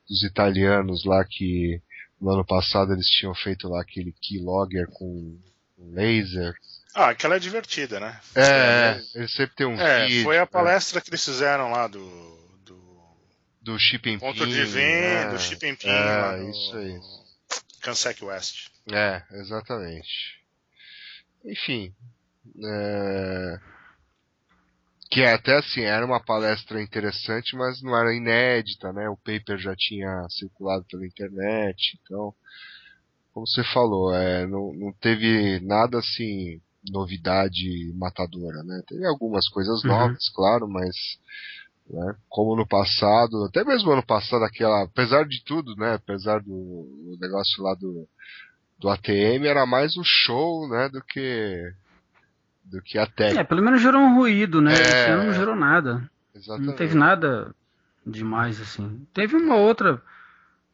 [SPEAKER 2] dos italianos lá que no ano passado eles tinham feito lá aquele keylogger com laser.
[SPEAKER 3] Ah, aquela é divertida, né?
[SPEAKER 2] É, ele sempre tem um
[SPEAKER 3] É,
[SPEAKER 2] vídeo.
[SPEAKER 3] foi a
[SPEAKER 2] né,
[SPEAKER 3] palestra que eles fizeram lá do, do
[SPEAKER 2] do Chip and
[SPEAKER 3] ponto
[SPEAKER 2] Pin,
[SPEAKER 3] de venda,
[SPEAKER 2] né?
[SPEAKER 3] do Chip and Pin
[SPEAKER 2] É,
[SPEAKER 3] lá no
[SPEAKER 2] isso aí.
[SPEAKER 3] Kansec West.
[SPEAKER 2] É, exatamente. Enfim. é, Que é até assim, era uma palestra interessante, mas não era inédita, né? O paper já tinha circulado pela internet, então, como você falou, é, não, não teve nada assim, novidade matadora, né? Teve algumas coisas
[SPEAKER 4] Uhum.
[SPEAKER 2] novas, claro, mas né, como no passado, até mesmo ano passado, aquela, apesar de tudo, né? Apesar do negócio lá do, do ATM, era mais um show, né? Do que do que a técnica.
[SPEAKER 4] É, pelo menos gerou um ruído, né?
[SPEAKER 2] É.
[SPEAKER 4] Esse ano não gerou nada.
[SPEAKER 2] Exatamente.
[SPEAKER 4] Não teve nada demais, assim. Teve uma outra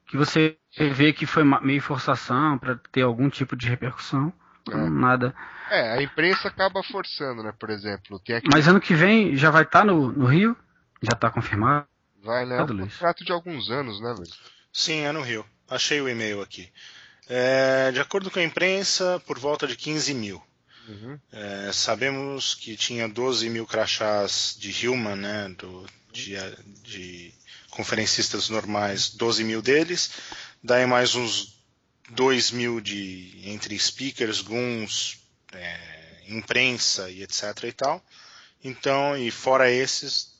[SPEAKER 4] que você vê que foi meio forçação pra ter algum tipo de repercussão.
[SPEAKER 2] É.
[SPEAKER 4] Nada.
[SPEAKER 2] É, a imprensa acaba forçando, né? Por exemplo, tem aqui,
[SPEAKER 4] Mas ano que vem já vai estar no, no Rio? Já tá confirmado?
[SPEAKER 2] vai, né? É um contrato de alguns anos, né, Luiz?
[SPEAKER 3] Sim, é no Rio. Achei o e-mail aqui. É, de acordo com a imprensa, por volta de 15 mil.
[SPEAKER 2] Uhum.
[SPEAKER 3] É, sabemos que tinha 12 mil crachás de Human, né, do, de, de conferencistas normais, 12 mil deles, daí mais uns 2 mil de, entre speakers, guns, é, imprensa e etc e tal. Então, e fora esses,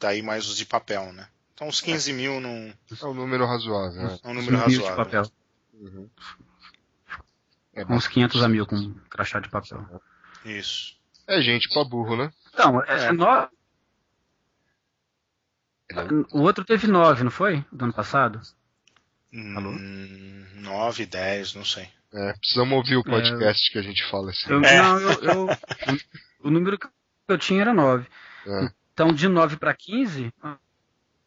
[SPEAKER 3] daí mais os de papel, né. Então uns 15 mil não
[SPEAKER 2] É um número razoável, né?
[SPEAKER 3] é um número
[SPEAKER 4] Mil de
[SPEAKER 3] razoável.
[SPEAKER 4] papel.
[SPEAKER 2] Uhum. É,
[SPEAKER 4] Uns 500 a mil com crachá de papel.
[SPEAKER 3] Isso.
[SPEAKER 2] é gente pra burro, né?
[SPEAKER 4] Não, é, é no- O outro teve 9, não foi? Do ano passado? Alô?
[SPEAKER 3] Hum, 9, 10, não sei.
[SPEAKER 2] É, precisamos ouvir o podcast que a gente fala assim.
[SPEAKER 4] Eu,
[SPEAKER 3] É.
[SPEAKER 4] Não, eu, eu- o, o número que eu tinha era 9.
[SPEAKER 2] É,
[SPEAKER 4] Então, de 9 para 15,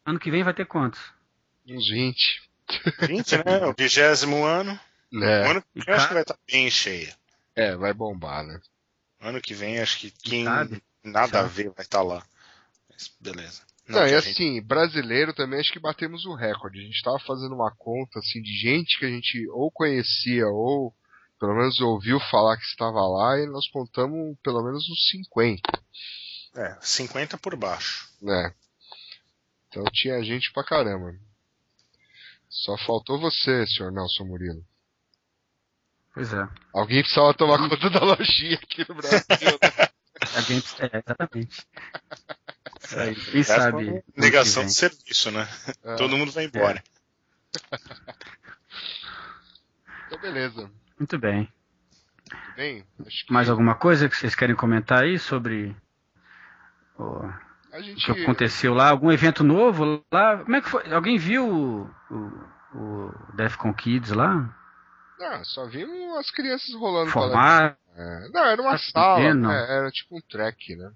[SPEAKER 4] ano que vem vai ter quantos?
[SPEAKER 2] uns 20.
[SPEAKER 3] 20, né? O vigésimo ano. O
[SPEAKER 2] É,
[SPEAKER 3] ano que vem acho que vai estar bem cheia.
[SPEAKER 2] é, vai bombar, né?
[SPEAKER 3] Ano que vem acho que quem
[SPEAKER 4] Sabe?
[SPEAKER 3] nada a ver vai estar lá. Mas beleza.
[SPEAKER 2] Não,
[SPEAKER 3] que
[SPEAKER 2] e
[SPEAKER 3] gente-
[SPEAKER 2] assim, brasileiro também acho que batemos o recorde. A gente tava fazendo uma conta assim de gente que a gente ou conhecia ou pelo menos ouviu falar que estava lá e nós contamos pelo menos uns 50,
[SPEAKER 3] É, 50 por baixo.
[SPEAKER 2] né? Então tinha gente pra caramba. Só faltou você, senhor Nelson Murilo.
[SPEAKER 4] Pois é.
[SPEAKER 2] Alguém precisava tomar conta da lojinha aqui no Brasil. né?
[SPEAKER 4] Alguém, é, exatamente. Isso aí. Quem
[SPEAKER 3] é
[SPEAKER 4] sabe?
[SPEAKER 3] Negação de serviço, né?
[SPEAKER 2] É,
[SPEAKER 3] Todo mundo vai embora.
[SPEAKER 2] Então beleza.
[SPEAKER 4] Muito bem.
[SPEAKER 2] Tudo bem? Acho que
[SPEAKER 4] Mais alguma coisa que vocês querem comentar aí sobre o,
[SPEAKER 2] a
[SPEAKER 4] o
[SPEAKER 2] gente
[SPEAKER 4] que aconteceu lá? Algum evento novo lá? Como é que foi? Alguém viu o, o, o Defcon Kids lá?
[SPEAKER 2] Ah, só vimos as crianças rolando.
[SPEAKER 4] Formar?
[SPEAKER 2] É, não, era uma
[SPEAKER 4] Tá
[SPEAKER 2] sala, né? era tipo um track, né?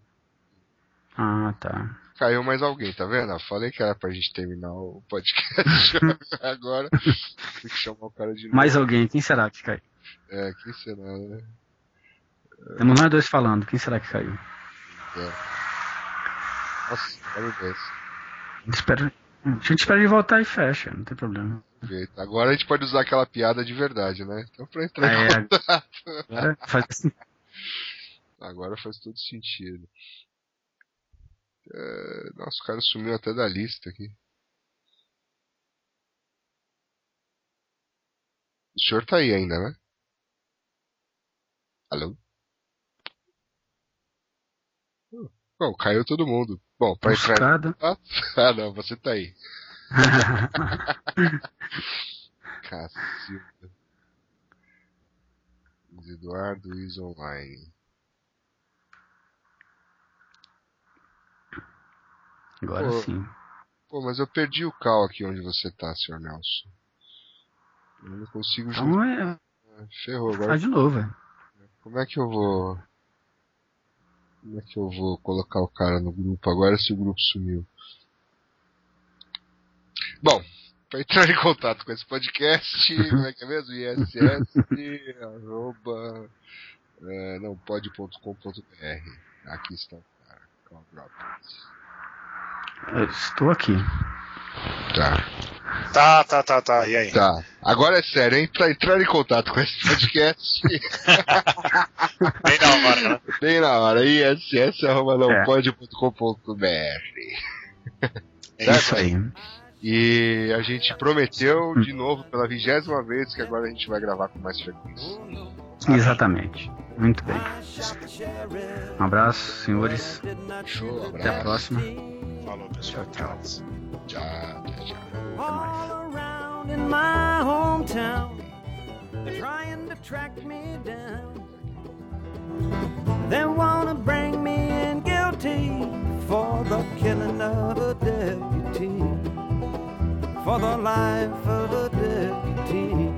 [SPEAKER 4] Ah, tá.
[SPEAKER 2] Caiu mais alguém, tá vendo? Eu falei que era pra gente terminar o podcast agora. Tem que chamar o cara de novo.
[SPEAKER 4] Mais alguém? Quem será que caiu?
[SPEAKER 2] É, quem será, né?
[SPEAKER 4] Temos nós dois falando. Quem será que caiu?
[SPEAKER 2] Nossa, quero ver
[SPEAKER 4] A gente espera, a gente espera ele voltar e fecha, não tem problema.
[SPEAKER 2] jeito. Agora a gente pode usar aquela piada de verdade, né? Então pra entrar em
[SPEAKER 4] É,
[SPEAKER 2] contato.
[SPEAKER 4] agora faz assim.
[SPEAKER 2] Agora faz todo sentido. É, Nossa, o cara sumiu até da lista aqui. O senhor tá aí ainda, né? Alô? Bom, caiu todo mundo. Bom, pra entrar.
[SPEAKER 4] Buscada.
[SPEAKER 2] Ah, não, você tá aí. Cacilda. Eduardo is online.
[SPEAKER 4] Agora
[SPEAKER 2] Pô.
[SPEAKER 4] sim.
[SPEAKER 2] Pô, mas eu perdi o cal aqui onde você tá, senhor Nelson. Eu não consigo
[SPEAKER 4] Então
[SPEAKER 2] juntar.
[SPEAKER 4] é.
[SPEAKER 2] Ferrou agora.
[SPEAKER 4] Faz de novo, velho.
[SPEAKER 2] Como é que eu vou. Como é que eu vou colocar o cara no grupo agora se o grupo sumiu? Bom, para entrar em contato com esse podcast, como é que é mesmo? ISS arroba é, não pode.com.br. Aqui está o cara. Roberts.
[SPEAKER 4] Eu estou aqui.
[SPEAKER 2] Tá.
[SPEAKER 3] Tá, tá, tá, tá. E aí?
[SPEAKER 2] Tá. Agora é sério, hein? Pra entrar em contato com esse podcast,
[SPEAKER 3] Bem na hora, né?
[SPEAKER 2] bem na hora, ISS arroba não
[SPEAKER 4] É.
[SPEAKER 2] pode.com.br.
[SPEAKER 3] É
[SPEAKER 4] Isso aí.
[SPEAKER 2] E a gente prometeu de novo pela vigésima vez que agora a gente vai gravar com mais frequência.
[SPEAKER 4] Exatamente. Muito bem. Um abraço, senhores.
[SPEAKER 2] Show,
[SPEAKER 4] Até a
[SPEAKER 2] abraço.
[SPEAKER 4] próxima.
[SPEAKER 3] Falou, pessoal.
[SPEAKER 4] Tchau,
[SPEAKER 2] Tchau, tchau, tchau.
[SPEAKER 1] all around in my hometown. They're trying to track me down. They wanna bring me in guilty for the killing of a deputy. For the life of a deputy.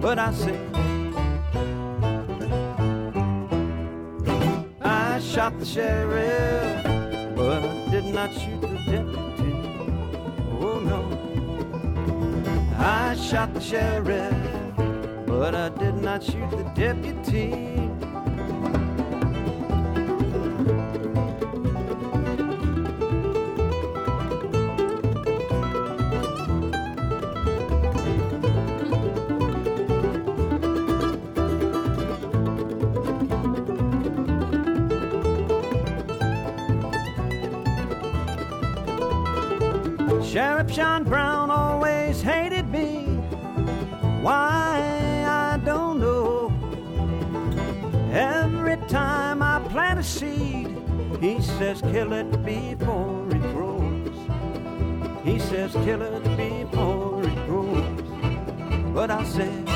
[SPEAKER 1] But I say, I shot the sheriff, but I did not shoot the deputy. I shot the sheriff, but I did not shoot the deputy. Sheriff John Brown says, kill it before it grows. He says, kill it before it grows. But I said,